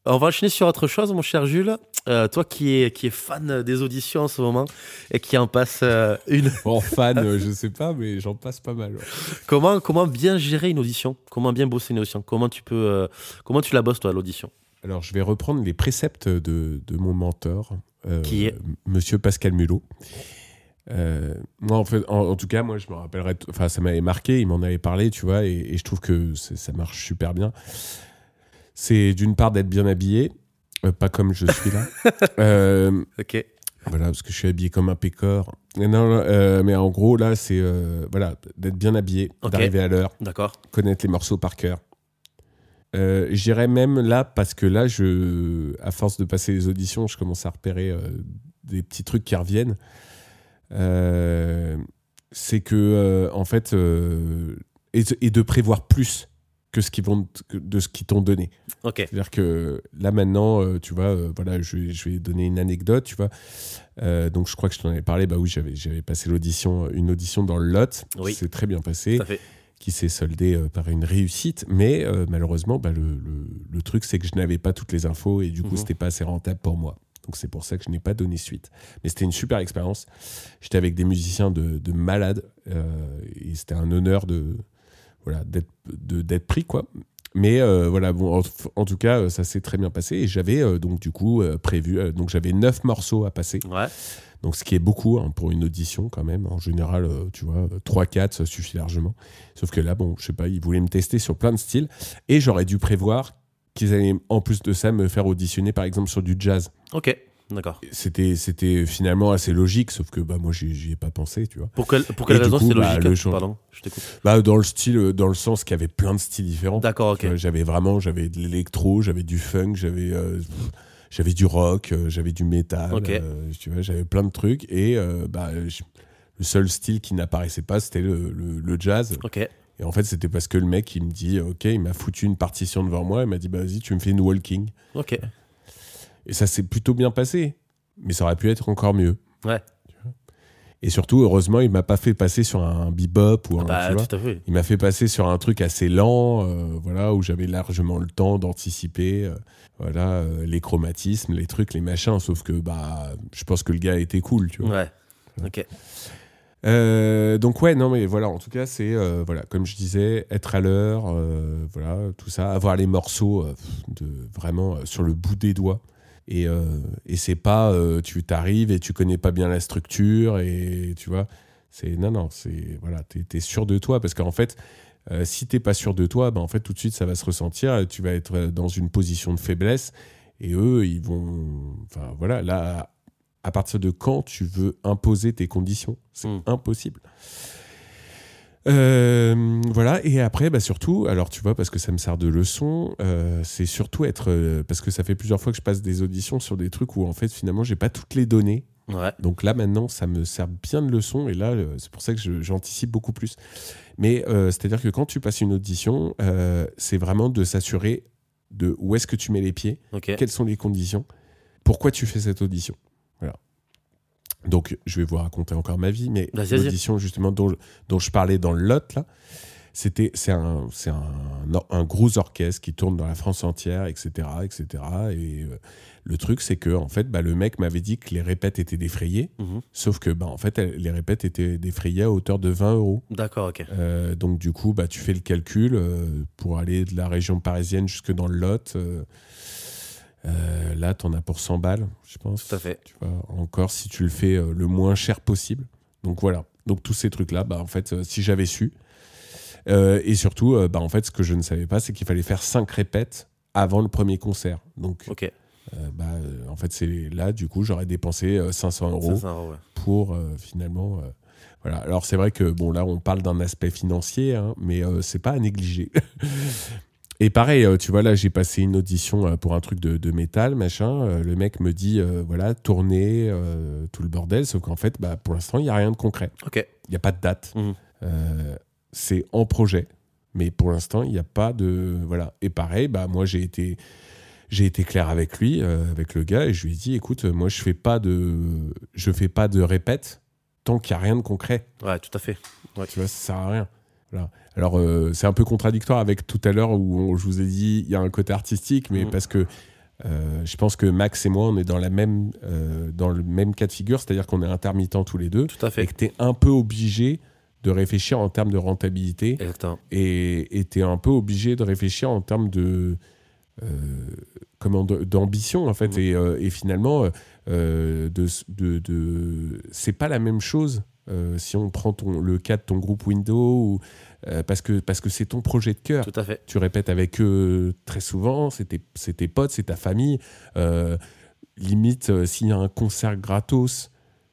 On va enchaîner sur autre chose, mon cher Jules. Euh, toi qui es, qui est fan des auditions en ce moment et qui en passe euh, une. En fan, euh, je sais pas, mais j'en passe pas mal. ouais. Comment, comment bien gérer une audition? Comment bien bosser une audition? Comment tu peux, euh, comment tu la bosses toi l'audition? Alors, je vais reprendre les préceptes de, de mon mentor, Qui est? Monsieur Pascal Mulot. Moi, en, fait, en, en tout cas, moi, je me rappellerai. Enfin, ça m'avait marqué. Il m'en avait parlé, tu vois, et, et je trouve que ça marche super bien. C'est d'une part d'être bien habillé, euh, pas comme je suis là. Euh, Ok. voilà, parce que je suis habillé comme un pécor. Non, non, euh, mais en gros, là, c'est voilà, d'être bien habillé, d'arriver à l'heure, D'accord. connaître les morceaux par cœur. J'irais même là, parce que là, je, à force de passer les auditions, je commence à repérer des petits trucs qui reviennent. C'est que, en fait, et de prévoir plus que ce qu'ils vont de ce qu'ils t'ont donné. Ok. C'est-à-dire que là maintenant, euh, tu vois, euh, voilà, je, vais- je vais donner une anecdote, tu vois. Euh, donc je crois que je t'en avais parlé. Bah oui, j'avais j'avais passé l'audition, une audition dans le Lot. Oui. C'est très bien passé. Qui s'est soldé euh, par une réussite. Mais malheureusement, bah, le, le- le truc, c'est que je n'avais pas toutes les infos et du coup, Mhm. c'était pas assez rentable pour moi. Donc c'est pour ça que je n'ai pas donné suite. Mais c'était une super expérience. J'étais avec des musiciens de, de malades et c'était un honneur de voilà d'être pris quoi. Mais euh, voilà, bon, en, en tout cas, euh, ça s'est très bien passé et j'avais euh, donc du coup euh, prévu. donc j'avais neuf morceaux à passer. Ouais. Donc, ce qui est beaucoup hein, pour une audition quand même. En général, tu vois, 3-4, ça suffit largement. Sauf que là, bon, je sais pas, ils voulaient me tester sur plein de styles. Et j'aurais dû prévoir qu'ils allaient, en plus de ça, me faire auditionner, par exemple, sur du jazz. Ok. D'accord. C'était, c'était finalement assez logique, sauf que bah, moi, j'y, ai pas pensé, tu vois. Pour, quelle- pour quelle raison c'est bah, logique le Pardon, je t'écoute. Bah, dans le style, euh, dans le sens qu'il y avait plein de styles différents. D'accord, ok. Vois, J'avais vraiment, j'avais de l'électro, j'avais du funk, j'avais, euh, j'avais du rock, euh, j'avais du métal, euh, tu vois, j'avais plein de trucs. Et euh, bah, je- le seul style qui n'apparaissait pas, c'était le, le- le jazz. Ok. Et en fait, c'était parce que le mec, il me dit, ok, il m'a foutu une partition devant moi, il m'a dit, bah, vas-y, tu me fais une walking. Ok. Et ça s'est plutôt bien passé, mais ça aurait pu être encore mieux. Ouais. Et surtout, heureusement, il m'a pas fait passer sur un bebop ou un, Bah, tu vois. tout à fait. Il m'a fait passer sur un truc assez lent, euh, voilà, où j'avais largement le temps d'anticiper, euh, voilà, euh, les chromatismes, les trucs, les machins. Sauf que, bah, je pense que le gars était cool, tu vois. Ouais. Ok. Donc ouais, non mais voilà, en tout cas c'est voilà, comme je disais, être à l'heure, voilà, tout ça, avoir les morceaux de vraiment sur le bout des doigts. Et, euh, et c'est pas euh, tu t'arrives et tu connais pas bien la structure et tu vois, c'est non non, c'est voilà, t'es es sûr de toi parce qu'en fait, euh, si t'es pas sûr de toi, ben en fait tout de suite ça va se ressentir, tu vas être euh, dans une position de faiblesse et eux ils vont, enfin voilà, là à partir de quand tu veux imposer tes conditions? C'est Mm. impossible. Euh, voilà, et après, bah surtout, alors tu vois, parce que ça me sert de leçon, euh, c'est surtout être. euh, parce que ça fait plusieurs fois que je passe des auditions sur des trucs où en fait, finalement, j'ai pas toutes les données. Ouais. Donc là, maintenant, ça me sert bien de leçon, et là, euh, c'est pour ça que je- j'anticipe beaucoup plus. Mais euh, c'est-à-dire que quand tu passes une audition, euh, c'est vraiment de s'assurer de où est-ce que tu mets les pieds, Ok. quelles sont les conditions Pourquoi tu fais cette audition. Donc, je vais vous raconter encore ma vie, mais vas-y. l'audition justement dont, dont je parlais dans le lot, là, c'était, c'est un, c'est un, un gros orchestre qui tourne dans la France entière, etc., etc. Et euh, le truc, c'est que en fait, bah, le mec m'avait dit que les répètes étaient défrayées, Mhm. sauf que, bah, en fait, elles- les répètes étaient défrayées à hauteur de 20 euros. D'accord, ok. Euh, donc du coup, bah, tu fais le calcul euh, pour aller de la région parisienne jusque dans le Lot. Euh, là, tu en as pour 100 balles, je pense. Tout à fait. Tu vois, encore si tu le fais euh, le moins cher possible. Donc voilà. Donc tous ces trucs-là, bah, en fait, euh, si j'avais su. Et surtout, bah, en fait, ce que je ne savais pas, c'est qu'il fallait faire 5 répètes avant le premier concert. Donc, Ok. bah, en fait, c'est là, du coup, j'aurais dépensé euh, 500 euros 500 euros, ouais. pour finalement. voilà. Alors c'est vrai que bon là on parle d'un aspect financier, hein, mais c'est pas à négliger. Et pareil, euh, tu vois là j'ai passé une audition euh, pour un truc de, de métal machin. euh, le mec me dit euh, voilà tourner euh, tout le bordel, sauf qu'en fait bah, pour l'instant il y a rien de concret. Ok. Il y a pas de date. Mhm. Euh, c'est en projet, mais pour l'instant il n'y a pas de voilà. Et pareil bah moi j'ai été j'ai été clair avec lui, avec le gars, et je lui ai dit, écoute, moi je fais pas de, je fais pas de répète tant qu'il y a rien de concret. Ouais, tout à fait. Tu vois, ça sert à rien. Voilà. Alors euh, c'est un peu contradictoire avec tout à l'heure où on- je vous ai dit, il y a un côté artistique, mais Mhm. parce que euh, je pense que Max et moi, on est dans la même, euh, dans le même cas de figure, c'est-à-dire qu'on est intermittents tous les deux, Tout à et fait. que tu es un peu obligé de réfléchir en termes de rentabilité Exactement. et tu es un peu obligé de réfléchir en termes de comment d'ambition en fait Mhm. et, et finalement de, de, de- c'est pas la même chose euh, si on prend ton, le cas de ton groupe Windows ou, euh, parce que parce que c'est ton projet de cœur Tout à fait. tu répètes avec eux très souvent, c'est tes, potes, c'est ta famille. Euh, limite, euh, s'il y a un concert gratos,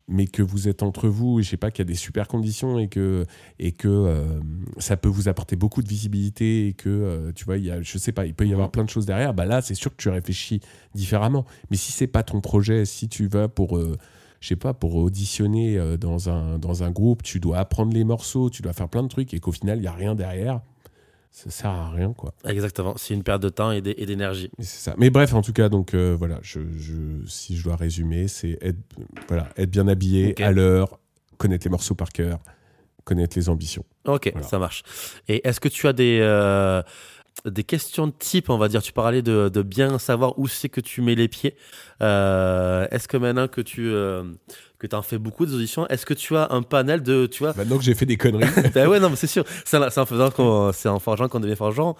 mais que vous êtes entre vous, et je sais pas, qu'il y a des super conditions et que, et que euh, ça peut vous apporter beaucoup de visibilité et que, euh, tu vois, il y a, je sais pas, il peut y avoir Mhm. plein de choses derrière, bah là, c'est sûr que tu réfléchis différemment. Mais si c'est pas ton projet, si tu vas pour. euh, je sais pas, pour auditionner euh, dans un, dans un groupe, tu dois apprendre les morceaux, tu dois faire plein de trucs et qu'au final, il n'y a rien derrière, ça sert à rien, quoi. Exactement. C'est une perte de temps et d'é- et d'énergie. Mais c'est ça. Mais bref, en tout cas, donc euh, voilà, je, je- si je dois résumer, c'est être, voilà, être bien habillé, à l'heure, connaître les morceaux par cœur, connaître les ambitions. Ok, Voilà. ça marche. Et est-ce que tu as des, euh, des questions de type, on va dire Tu parlais de, de bien savoir où c'est que tu mets les pieds. Euh, est-ce que maintenant que tu euh, que en fais beaucoup des auditions, est-ce que tu as un panel de. Tu vois Maintenant que j'ai fait des conneries, Ben ouais, non, mais c'est sûr. C'est en, faisant qu'on, c'est en forgeant qu'on devient forgeant.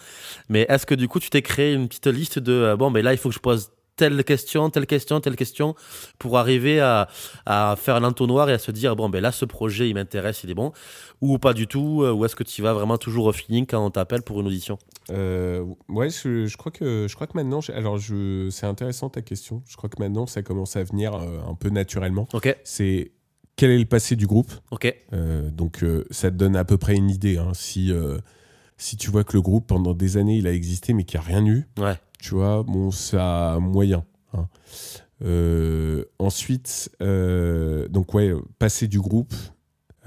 Mais est-ce que du coup, tu t'es créé une petite liste de euh, bon, mais là, il faut que je pose telle question, telle question, telle question pour arriver à, à faire un entonnoir et à se dire bon, ben là, ce projet, il m'intéresse, il est bon, ou pas du tout, euh, ou est-ce que tu vas vraiment toujours au feeling quand on t'appelle pour une audition? Euh, ouais, je, je crois que je crois que maintenant, alors je, c'est intéressant ta question. Je crois que maintenant, ça commence à venir euh, un peu naturellement. Ok, C'est quel est le passé du groupe? Ok, Euh, Donc, ça te donne à peu près une idée. hein. Si si tu vois que le groupe pendant des années, il a existé, mais qu'il n'y a rien eu, ouais, tu vois, bon, ça moyen. hein. Euh, ensuite, euh, donc ouais, passé du groupe.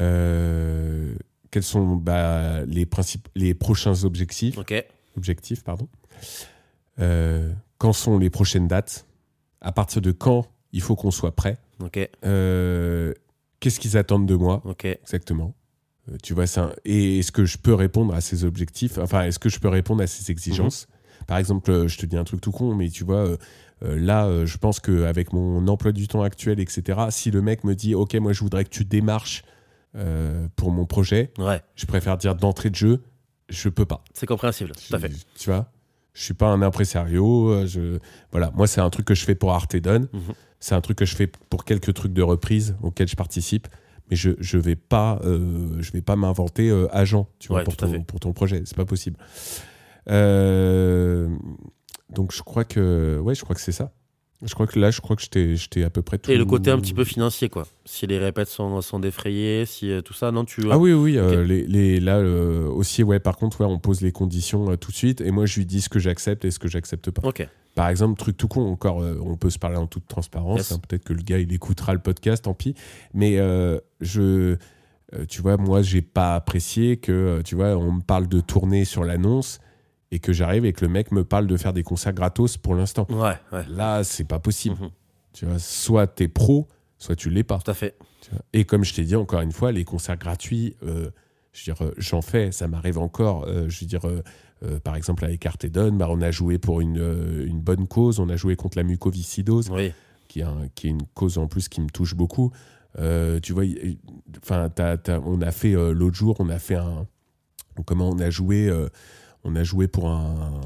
euh, quels sont bah, les principes, les prochains objectifs? Objectifs, pardon. Quand sont les prochaines dates? À partir de quand il faut qu'on soit prêt? Qu'est-ce qu'ils attendent de moi? Exactement. Tu vois ça Et est-ce que je peux répondre à ces objectifs? Enfin, est-ce que je peux répondre à ces exigences? Par exemple, euh, je te dis un truc tout con, mais tu vois, euh, euh, là, je pense qu'avec mon emploi du temps actuel, etc., si le mec me dit, OK, moi, je voudrais que tu démarches pour mon projet, ouais, je préfère dire d'entrée de jeu, je peux pas. c'est compréhensible, tout à fait. Tu- vois Je suis pas un impresario. Je... Voilà, moi, c'est un truc que je fais pour Artedon. Mhm. C'est un truc que je fais pour quelques trucs de reprise auxquels je participe. Mais je je vais pas euh, je vais pas m'inventer euh, agent tu vois Ouais, pour ton pour ton projet c'est pas possible. Euh, donc je crois que ouais je crois que c'est ça. Je crois que là je crois que t'ai à peu près tout. Et le côté un petit peu financier, quoi. Si les répètes sont, sont défrayées, si euh, tout ça, non, tu. Ah oui, oui, euh, les, les- là euh, aussi, ouais, par contre, ouais, on pose les conditions euh, tout de suite et moi je lui dis ce que j'accepte et ce que j'accepte pas. Ok, Par exemple, truc tout con, encore, euh, on peut se parler en toute transparence. Yes. hein, Peut-être que le gars, il écoutera le podcast, tant pis. Mais euh, je, euh, tu vois, moi, j'ai pas apprécié que, euh, tu vois, on me parle de tourner sur l'annonce et que j'arrive et que le mec me parle de faire des concerts gratos pour l'instant. ouais, ouais. Là, c'est pas possible. Mhm. Tu vois, soit t'es pro, soit tu l'es pas. Tout à fait. tu vois. Et comme je t'ai dit encore une fois, les concerts gratuits, euh, je veux dire, euh, j'en fais, ça m'arrive encore. euh, je veux dire, euh, par exemple, avec Artedon, bah, on a joué pour une, une bonne cause, on a joué contre la mucoviscidose, Oui, qui est, un- qui est une cause en plus qui me touche beaucoup. Tu vois, enfin, on a fait l'autre jour, on a fait un. Comment on a joué On a joué pour un.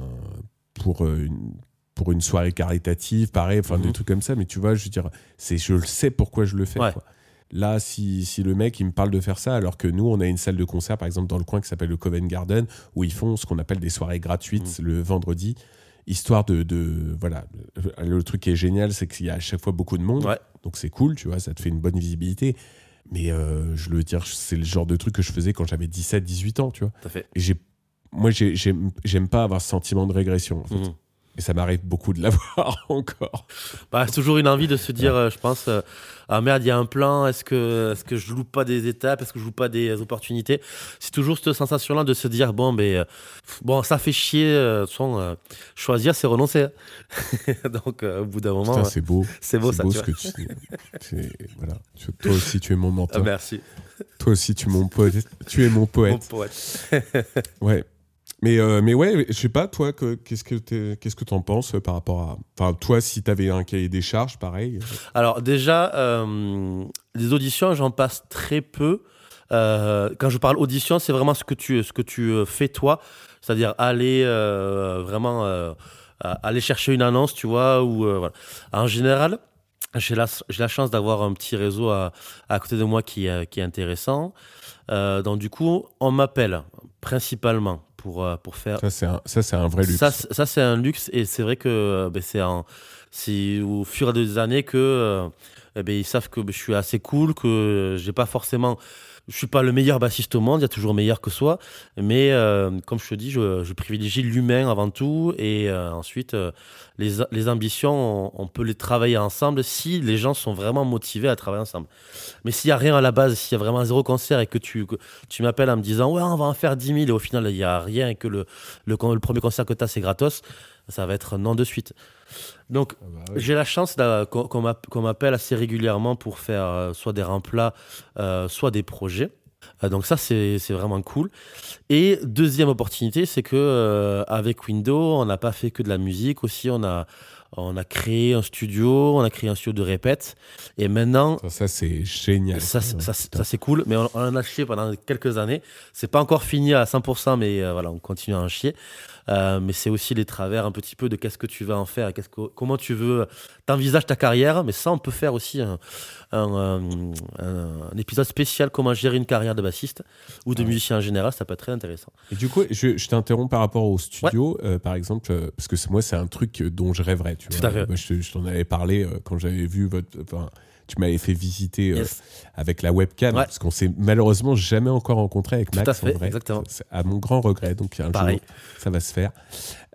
Pour euh, une pour une soirée caritative, pareil, enfin des Mhm. trucs comme ça, mais tu vois, je veux dire, c'est, je le sais pourquoi je le fais. Ouais. quoi. Là, si, si le mec il me parle de faire ça, alors que nous, on a une salle de concert, par exemple, dans le coin qui s'appelle le Covent Garden, où ils font ce qu'on appelle des soirées gratuites Mhm. le vendredi, histoire de, de- Voilà. Le truc qui est génial, c'est qu'il y a à chaque fois beaucoup de monde, ouais, donc c'est cool, tu vois, ça te fait une bonne visibilité. Mais euh, je veux dire, c'est le genre de truc que je faisais quand j'avais 17, 18 ans, tu vois. tout à fait. Et j'ai, moi, j'ai- j'aime pas avoir ce sentiment de régression, en fait. Mhm. Et ça m'arrive beaucoup de l'avoir encore. Bah, c'est toujours une envie de se dire, euh, je pense, euh, ah merde, il y a un plan, est-ce que, est-ce que je loupe pas des étapes, est-ce que je loupe pas des opportunités? C'est toujours cette sensation-là de se dire, bon, ben, euh, bon, ça fait chier, de euh, choisir, c'est renoncer. Donc, au bout d'un moment, c'est beau. c'est beau ça. beau tu ce que tu Voilà. Toi aussi, tu es mon Ah, mentor. merci, Toi aussi, tu es mon poète. Tu es mon mon poète. poète. Ouais. Mais, euh, mais ouais, je sais pas, toi, que- qu'est-ce que t'es- qu'est-ce que t'en penses euh, par rapport à. Enfin, toi, si t'avais un cahier des charges, pareil. Alors déjà, euh, les auditions, j'en passe très peu. Euh, quand je parle audition, c'est vraiment ce que tu, ce que tu euh, fais toi, c'est-à-dire aller euh, vraiment euh, aller chercher une annonce, tu vois, ou euh. En général, j'ai la, la chance d'avoir un petit réseau à, à côté de moi qui, qui est intéressant. Euh, donc du coup, on m'appelle principalement pour, euh, pour faire Ça, c'est un, ça, un vrai luxe. ça, c'est- ça, c'est un luxe et c'est vrai que euh, ben, c'est c'est au fur des années que euh, eh ben, ils savent que ben, je suis assez cool, que j'ai pas forcément. Je suis pas le meilleur bassiste au monde, il y a toujours meilleur que soi, mais euh, comme je te dis, je, privilégie l'humain avant tout et euh, ensuite euh, les, ambitions, on, peut les travailler ensemble si les gens sont vraiment motivés à travailler ensemble. Mais s'il y a rien à la base, s'il y a vraiment zéro concert et que tu, m'appelles en me disant ouais on va en faire 10 000 et au final il y a rien et que le, le premier concert que tu as c'est gratos, ça va être non de suite. Donc Ah bah j'ai la chance qu'on qu'on m'app- qu'on m'appelle assez régulièrement pour faire euh, soit des remplats, euh, soit des projets. Euh, donc ça, c'est c'est vraiment cool. Et deuxième opportunité, c'est que euh, avec Windows, on n'a pas fait que de la musique aussi, on a on a créé un studio, on a créé un studio de répète. Et maintenant, Ça, ça, c'est génial. ça, c'est- ça, c'est- ça, c'est cool, mais on, on en a chié pendant quelques années. C'est pas encore fini à 100%, mais euh, voilà, on continue à en chier. Euh, mais c'est aussi les travers un petit peu de qu'est-ce que tu vas en faire, et qu'est-ce que, comment tu veux, t'envisages ta carrière. Mais ça, on peut faire aussi un, un, euh, un- un épisode spécial comment gérer une carrière de bassiste ou de Ouais. musicien en général. Ça peut être très intéressant. Et du coup, je, je t'interromps par rapport au studio, euh, par exemple, euh, parce que moi, c'est un truc euh, dont je rêverais. Tu Tout vois. à fait. Moi, je, je t'en avais parlé euh, quand j'avais vu votre. enfin, tu m'avais fait visiter euh, avec la webcam, Ouais. parce qu'on s'est malheureusement jamais encore rencontré avec Tout Max. à fait, en vrai. exactement. À mon grand regret, donc un Pareil. jour, ça va se faire.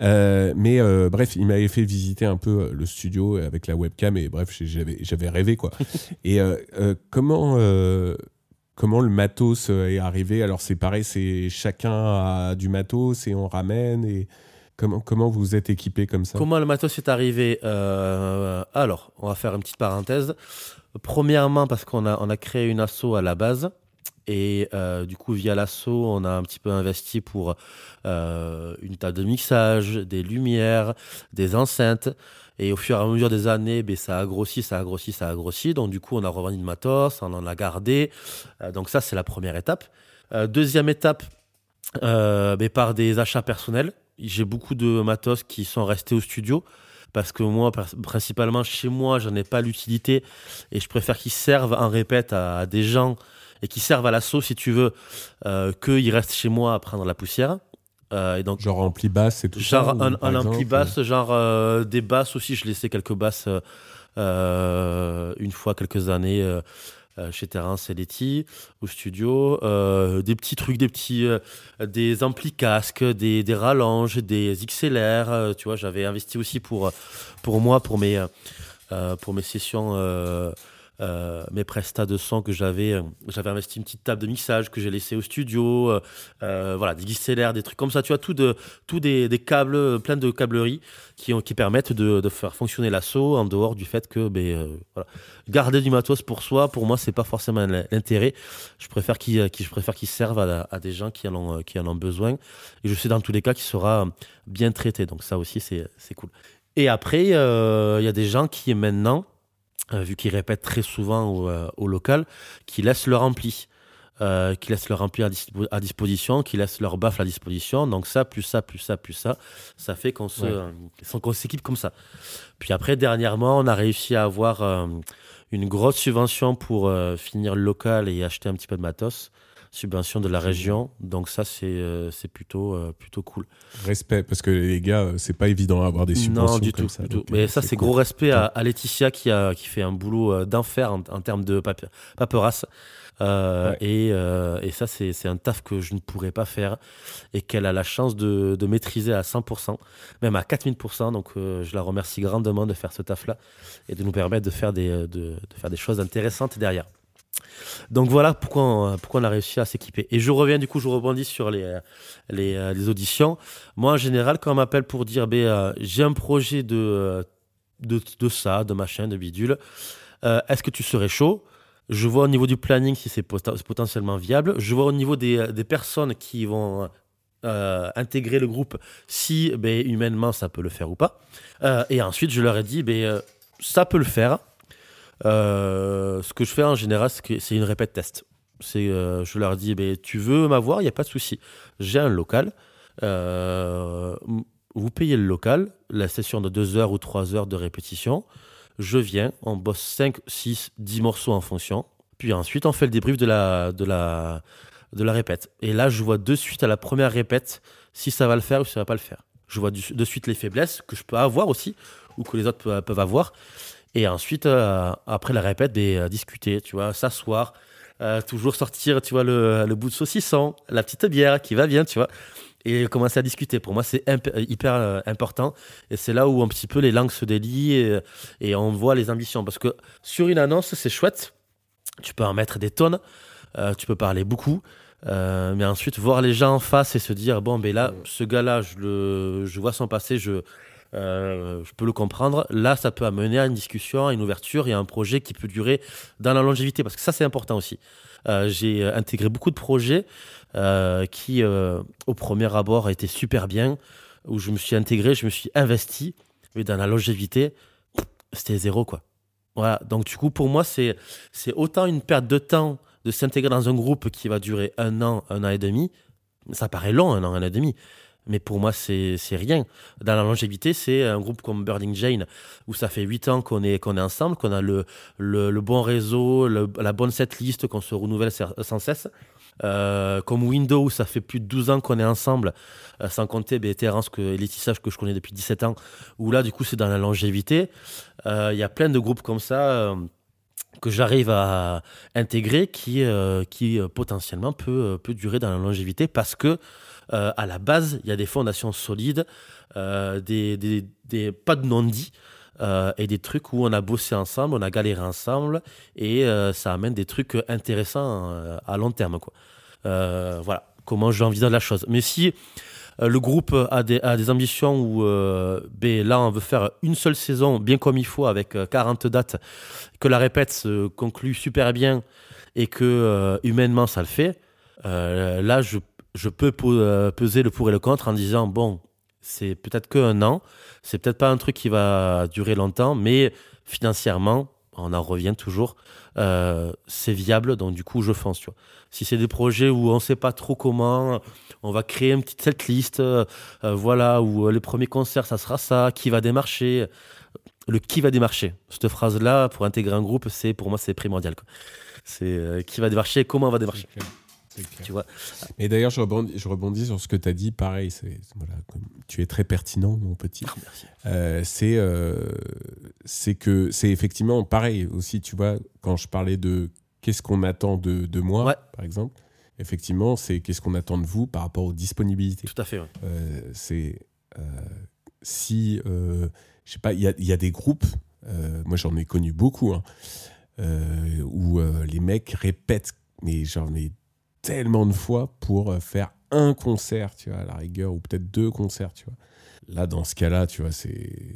Euh, mais euh, bref, il m'avait fait visiter un peu le studio avec la webcam, et bref, j'avais rêvé, quoi. et comment. Comment le matos est arrivé? Alors c'est pareil, c'est chacun a du matos et on ramène et comment comment vous êtes équipé comme ça Comment le matos est arrivé Euh, Alors, on va faire une petite parenthèse. Premièrement, parce qu'on a, on a créé une asso à la base. Et euh, du coup, via l'asso, on a un petit peu investi pour euh, une table de mixage, des lumières, des enceintes. Et au fur et à mesure des années, ben, ça a grossi, ça a grossi, ça a grossi. Donc du coup, on a revendu le matos, on en a gardé. Donc ça, c'est la première étape. Deuxième étape, ben, par des achats personnels. J'ai beaucoup de matos qui sont restés au studio parce que moi, pr- principalement chez moi, j'en ai pas l'utilité et je préfère qu'ils servent en répète à, à des gens et qui servent à l'assaut, si tu veux, euh, qu'ils restent chez moi à prendre la poussière. Euh, et donc, Genre ampli basse et tout Genre ça un, un ampli basse, genre euh, des basses aussi. Je laissais quelques basses euh, euh, une fois quelques années euh, euh, chez Terence et Letty au studio. Euh, des petits trucs, des petits, euh, des amplis casques, des, des rallonges, des XLR. euh, tu vois, j'avais investi aussi pour pour moi, pour mes euh, euh, pour mes sessions. Euh, mes prestats de son que j'avais euh, j'avais investi une petite table de mixage que j'ai laissé au studio euh, voilà des XLR des trucs comme ça tu vois tout de tout des, câbles plein de câbleries qui qui permettent de, faire fonctionner l'assaut en dehors du fait que ben, voilà. garder du matos pour soi pour moi c'est pas forcément l'intérêt. Je préfère préfère qu'ils servent à, des gens qui en ont qui en ont besoin. Et je sais dans tous les cas qu'il sera bien traité. Donc ça aussi c'est cool. Et après il y a des gens qui maintenant vu qu'ils répètent très souvent au, euh, au local, qui laissent leur ampli. Euh, qui laissent leur à, dispo- à disposition, qui laissent leur baffle à disposition. Donc ça, plus ça, plus ça, plus ça, ça fait qu'on se, Ouais. euh, s'équipe comme ça. Puis après, dernièrement, on a réussi à avoir euh, une grosse subvention pour euh, finir le local et acheter un petit peu de matos. Subvention de la région. Donc ça, c'est euh, plutôt, euh, plutôt cool. Respect parce que les gars, euh, c'est pas évident à avoir des subventions Non, du comme tout. ça. du tout. Mais euh, ça, c'est cool. gros respect à, à Laetitia qui, a, qui fait un boulot d'enfer en, en termes de pape- paperasse. Euh, Ouais. et, et ça, c'est c'est un taf que je ne pourrais pas faire et qu'elle a la chance de, de maîtriser à 100%, même à 4000%. Donc, je la remercie grandement de faire ce taf-là et de nous permettre de faire des, de, de faire des choses intéressantes derrière. Donc voilà pourquoi on, pourquoi on a réussi à s'équiper. Et je reviens, du coup, je rebondis sur les, les, euh, auditions. Moi, en général, quand on m'appelle pour dire ben, euh, j'ai un projet de, euh, de, de ça, de machin, de bidule, est-ce que tu serais chaud? Je vois au niveau du planning si c'est pot- potentiellement viable. Je vois au niveau des, des personnes qui vont intégrer le groupe si ben, humainement ça peut le faire ou pas. Et ensuite, je leur ai dit ben, ça peut le faire. Euh, ce que je fais en général, c'est une répète test. Euh, je leur dis, tu veux m'avoir, il n'y a pas de souci. J'ai un local. Euh, vous payez le local, la session de 2 heures ou 3 heures de répétition. Je viens, on bosse 5, 6, 10 morceaux en fonction. Puis ensuite, on fait le débrief de la, répète. Et là, je vois de suite à la première répète si ça va le faire ou si ça va pas le faire. Je vois de suite les faiblesses que je peux avoir aussi ou que les autres peuvent avoir. Et ensuite, euh, après la répète, euh, discuter, tu vois, s'asseoir, euh, toujours sortir, tu vois, le, le bout de saucisson, la petite bière qui va bien, tu vois, et commencer à discuter. Pour moi, c'est hyper important. Et c'est là où un petit peu les langues se délient et, et on voit les ambitions. Parce que sur une annonce, c'est chouette. Tu peux en mettre des tonnes, euh, tu peux parler beaucoup. euh, mais ensuite, voir les gens en face et se dire bon, ben là, ce gars-là, je, le, je vois son passé, je, euh, je peux le comprendre. Là, ça peut amener à une discussion, à une ouverture et à un projet qui peut durer dans la longévité, parce que ça, c'est important aussi. Euh, j'ai intégré beaucoup de projets euh, qui, au premier abord, étaient super bien, où je me suis intégré, je me suis investi, mais dans la longévité, c'était zéro, quoi. Voilà, donc du coup, pour moi, c'est autant une perte de temps de s'intégrer dans un groupe qui va durer un an, un an et demi. Ça paraît long, un an, un an et demi. Mais pour moi, c'est rien. Dans la longévité, c'est un groupe comme Burning Jane, où ça fait 8 ans qu'on est, qu'on est ensemble, qu'on a le, le, bon réseau, la bonne setlist, qu'on se renouvelle sans cesse. Euh, comme Windows, où ça fait plus de 12 ans qu'on est ensemble, euh, sans compter ben, Terence que, et Laetitia, que je connais depuis 17 ans, où là, du coup, c'est dans la longévité. Euh, il y a plein de groupes comme ça que j'arrive à intégrer qui, qui potentiellement peut, peut durer dans la longévité parce que euh, à la base, il y a des fondations solides, euh, des, des, pas de non-dits. Euh, et des trucs où on a bossé ensemble, on a galéré ensemble, et ça amène des trucs intéressants à long terme. Quoi. voilà comment j'envisage la chose. Mais si le groupe a des, a des ambitions où ben, là on veut faire une seule saison bien comme il faut avec 40 dates, que la répète se conclut super bien et que humainement ça le fait, là je je peux euh, peser le pour et le contre en disant bon, c'est peut-être qu'un an, c'est peut-être pas un truc qui va durer longtemps, mais financièrement, on en revient toujours, euh, c'est viable, donc du coup, je fonce. Tu vois. Si c'est des projets où on ne sait pas trop comment, on va créer une petite setlist, euh, voilà, où les premiers concerts, ça sera ça, qui va démarcher. Le qui va démarcher, cette phrase-là, pour intégrer un groupe, c'est pour moi, c'est primordial. C'est qui va démarcher, comment on va démarcher. Tu vois. Et d'ailleurs, je rebondis, je rebondis sur ce que tu as dit. Pareil, voilà, tu es très pertinent, mon petit. Euh, c'est, euh, que c'est effectivement pareil aussi. Tu vois, quand je parlais de qu'est-ce qu'on attend de, de moi, par exemple, effectivement, c'est qu'est-ce qu'on attend de vous par rapport aux disponibilités. Tout à fait. Euh, c'est si, je sais pas, il y a, y a, des groupes. moi, j'en ai connu beaucoup. Hein, où les mecs répètent mais genre mais tellement de fois pour euh, faire un concert, tu vois, à la rigueur, ou peut-être deux concerts, tu vois. Là, dans ce cas-là, tu vois, c'est.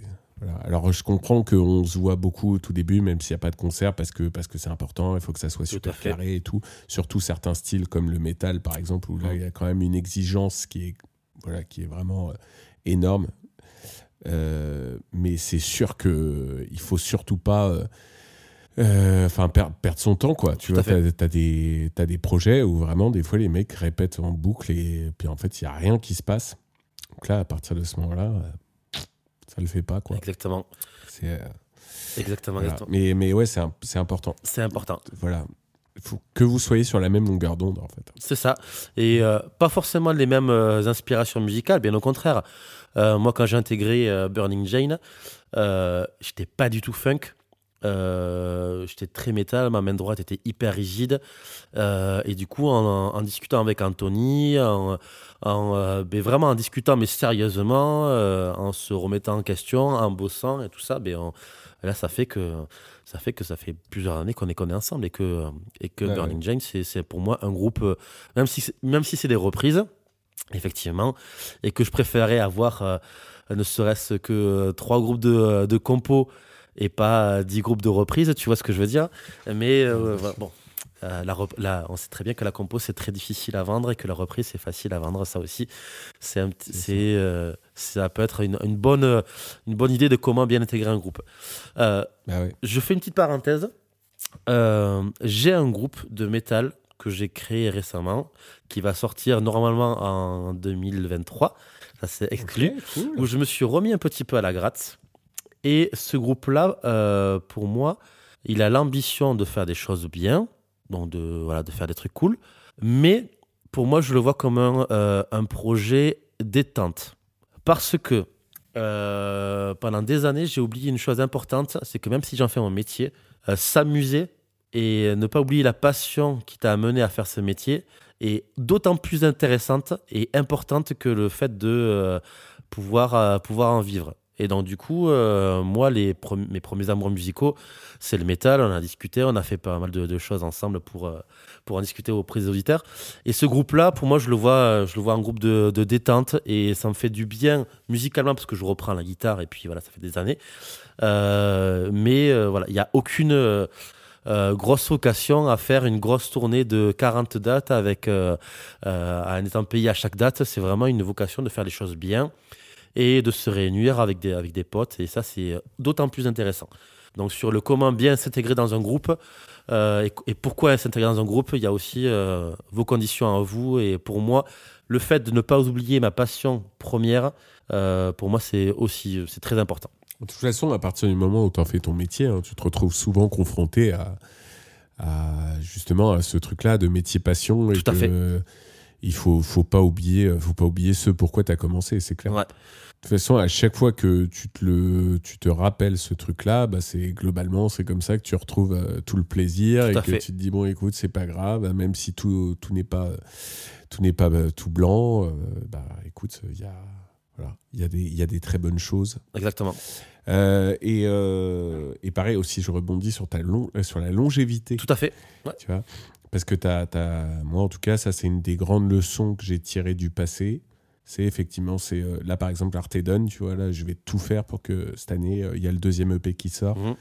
Alors, je comprends qu'on se voit beaucoup au tout début, même s'il n'y a pas de concert, parce que parce que c'est important, il faut que ça soit super carré et tout. Surtout certains styles comme le métal, par exemple, où là, il y a quand même une exigence qui est, voilà, qui est vraiment euh, énorme. Euh, mais c'est sûr que il faut surtout pas euh, enfin perdre son temps quoi. Tu vois t'as as des as des projets où vraiment des fois les mecs répètent en boucle et puis en fait il y a rien qui se passe. Donc là à partir de ce moment là ça le fait pas quoi. Exactement. C'est euh, exactement, mais mais ouais c'est c'est important. C'est important. Voilà. Il faut que vous soyez sur la même longueur d'onde en fait. C'est ça. Et euh, pas forcément les mêmes inspirations musicales bien au contraire. Moi quand j'ai intégré Burning Jane j'étais pas du tout funk euh, j'étais très métal, ma main droite était hyper rigide. Euh, et du coup, en, discutant avec Anthony, en, euh, ben vraiment en discutant, mais sérieusement, en se remettant en question, en bossant et tout ça, ben là, ça fait que ça fait que ça fait plusieurs années qu'on est, qu'on est ensemble et que, et que Burning Jane, c'est pour moi un groupe, même si, même si c'est des reprises, effectivement, et que je préférais avoir ne serait-ce que trois groupes de, de compos et pas 10 groupes de reprises, tu vois ce que je veux dire. Mais euh, bon, euh, la, on sait très bien que la compo c'est très difficile à vendre et que la reprise c'est facile à vendre. Ça aussi, c'est euh, ça peut être une, une, bonne une bonne idée de comment bien intégrer un groupe. Bah je fais une petite parenthèse. j'ai un groupe de métal que j'ai créé récemment qui va sortir normalement en 2023. Ça c'est exclu. Où je me suis remis un petit peu à la gratte et ce groupe-là, euh, pour moi, il a l'ambition de faire des choses bien, donc de, voilà, de faire des trucs cool. Mais pour moi, je le vois comme un, euh, projet détente. Parce que euh, pendant des années, j'ai oublié une chose importante, c'est que même si j'en fais mon métier, s'amuser et ne pas oublier la passion qui t'a amené à faire ce métier est d'autant plus intéressante et importante que le fait de pouvoir, pouvoir en vivre. Et donc, du coup, euh, moi, mes premiers amours musicaux, c'est le métal. On a discuté, on a fait pas mal de, choses ensemble pour, euh, pour en discuter auprès des auditeurs. Et ce groupe-là, pour moi, je le vois, euh, je le vois un groupe de, détente et ça me fait du bien musicalement parce que je reprends la guitare et puis voilà, ça fait des années. Mais voilà, il n'y a aucune grosse vocation à faire une grosse tournée de 40 dates avec euh, euh, en étant payé à chaque date. C'est vraiment une vocation de faire les choses bien et de se réunir avec des, avec des potes. Et ça, c'est d'autant plus intéressant. Donc sur le comment bien s'intégrer dans un groupe euh, et, et pourquoi s'intégrer dans un groupe, il y a aussi euh, vos conditions à vous. Et pour moi, le fait de ne pas oublier ma passion première, euh, pour moi, c'est aussi c'est très important. De toute façon, à partir du moment où tu en fais ton métier, hein, tu te retrouves souvent confronté à, à, justement à ce truc-là de métier passion. Et Tout à que, fait. Euh, il faut, faut pas oublier, faut pas oublier ce pourquoi tu as commencé, c'est clair. Ouais. De toute façon, à chaque fois que tu te, le, tu te rappelles ce truc-là, bah c'est globalement, c'est comme ça que tu retrouves euh, tout le plaisir Tout et que fait. tu te dis, bon, écoute, c'est pas grave, bah, même si tout, tout n'est pas, tout, n'est pas euh, tout blanc, euh, bah écoute, il y a, voilà, il y, a des- il y a des très bonnes choses. Exactement. Euh, et, euh, et pareil aussi, je rebondis sur, ta long, euh, sur la longévité, Tout à fait. tu vois? Parce que t'as, t'as- moi, en tout cas, ça, c'est une des grandes leçons que j'ai tirées du passé. C'est effectivement, c'est euh, là, par exemple, Artedon, tu vois, là, je vais tout faire pour que cette année, euh, il y a le deuxième EP qui sort. Mhm.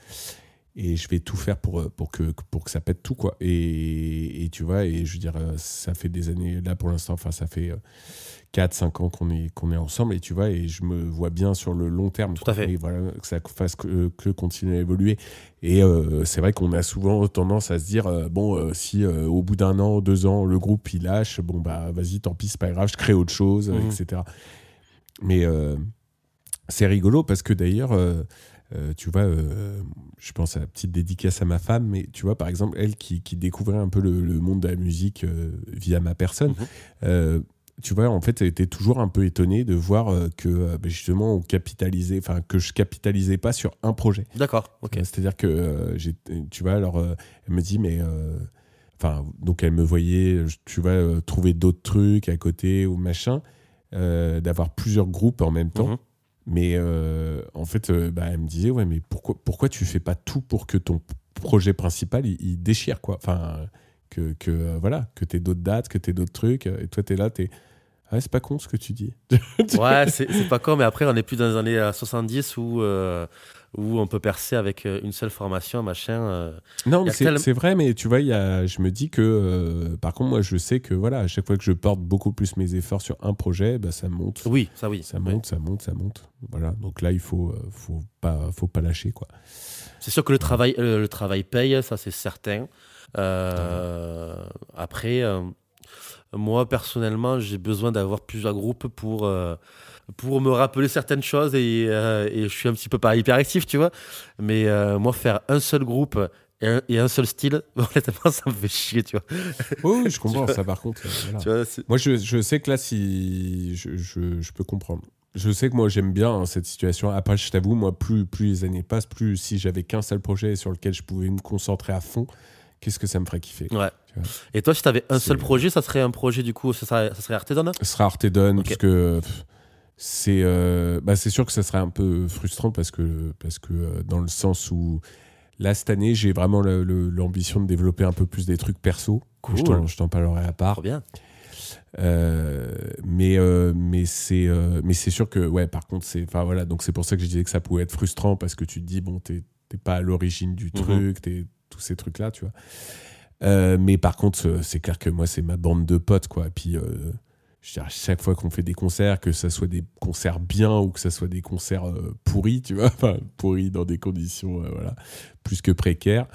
Et je vais tout faire pour, euh, pour, que, pour que ça pète tout, quoi. Et, et tu vois, et je veux dire, ça fait des années, là, pour l'instant, enfin, ça fait 4-5 ans qu'on est, qu'on est ensemble, et tu vois, et je me vois bien sur le long terme. Tout à fait. Et voilà, que ça fasse que, que continuer à évoluer. Et euh, c'est vrai qu'on a souvent tendance à se dire, euh, bon, euh, si au bout d'un an, deux ans, le groupe, il lâche, bon, bah, vas-y, tant pis, c'est pas grave, je crée autre chose, Mhm. etc. Mais c'est rigolo parce que d'ailleurs, euh, tu vois, euh, je pense à la petite dédicace à ma femme, mais tu vois, par exemple, elle qui, qui découvrait un peu le, le monde de la musique euh, via ma personne, Mhm. Tu vois, en fait, elle était toujours un peu étonnée de voir euh, que euh, ben, justement, on capitalisait, enfin, que je capitalisais pas sur un projet. D'accord. Ok. C'est-à-dire que, euh, tu vois, alors, elle me dit, mais. Enfin, donc elle me voyait, tu vois, trouver d'autres trucs à côté ou machin, euh, d'avoir plusieurs groupes en même temps. Mhm. Mais euh, en fait, euh, bah, elle me disait, ouais, mais pourquoi, pourquoi tu fais pas tout pour que ton projet principal, il, il déchire, quoi? Enfin, que, que voilà, que t'aies d'autres dates, que t'aies d'autres trucs, et toi, t'es là, t'es... Ah, ouais, c'est pas con ce que tu dis. Ouais, c'est c'est pas con, mais après, on est plus dans les années euh, 70 où, euh, où on peut percer avec euh, une seule formation, machin. euh. Non, mais c'est c'est vrai, mais tu vois, y a, je me dis que, euh, par contre, moi, je sais que, voilà, à chaque fois que je porte beaucoup plus mes efforts sur un projet, bah, ça monte. Oui, ça oui. Ça monte, ça monte, ça monte. Voilà, donc là, il faut, euh, faut, pas, faut pas lâcher, quoi. C'est sûr que le travail, euh, le travail paye, ça c'est certain. Euh, Après, euh, moi personnellement, j'ai besoin d'avoir plusieurs groupes pour, euh, pour me rappeler certaines choses et, euh, et je suis un petit peu pas hyperactif, tu vois. Mais euh, moi, faire un seul groupe et un, et un seul style, honnêtement, ça me fait chier, tu vois. Oui, oui, je comprends ça, par contre. voilà. Tu vois, c'est- Moi, je, je sais que là, si. Je, je, je peux comprendre. Je sais que moi, j'aime bien hein, cette situation. Après, je t'avoue, moi, plus, plus les années passent, plus si j'avais qu'un seul projet sur lequel je pouvais me concentrer à fond, qu'est-ce que ça me ferait kiffer Ouais. Et toi, si tu avais un seul projet, ça serait un projet du coup, ça serait, ça serait Artedon? Ce sera Artedon, Ok. parce que c'est euh, bah, sûr que ça serait un peu frustrant parce que, parce que euh, dans le sens où là, cette année, j'ai vraiment l'ambition de développer un peu plus des trucs perso. Cool. Je t'en- parlerai à part. Trop bien. Euh, mais euh, mais c'est euh, mais c'est sûr que ouais par contre c'est enfin voilà donc c'est pour ça que je disais que ça pouvait être frustrant parce que tu te dis bon t'es t'es pas à l'origine du truc t'es tous ces trucs là tu vois Euh, mais par contre euh, c'est clair que moi c'est ma bande de potes quoi et puis euh, je dire, à chaque fois qu'on fait des concerts que ça soit des concerts bien ou que ça soit des concerts euh, pourris tu vois enfin pourris dans des conditions voilà plus que précaires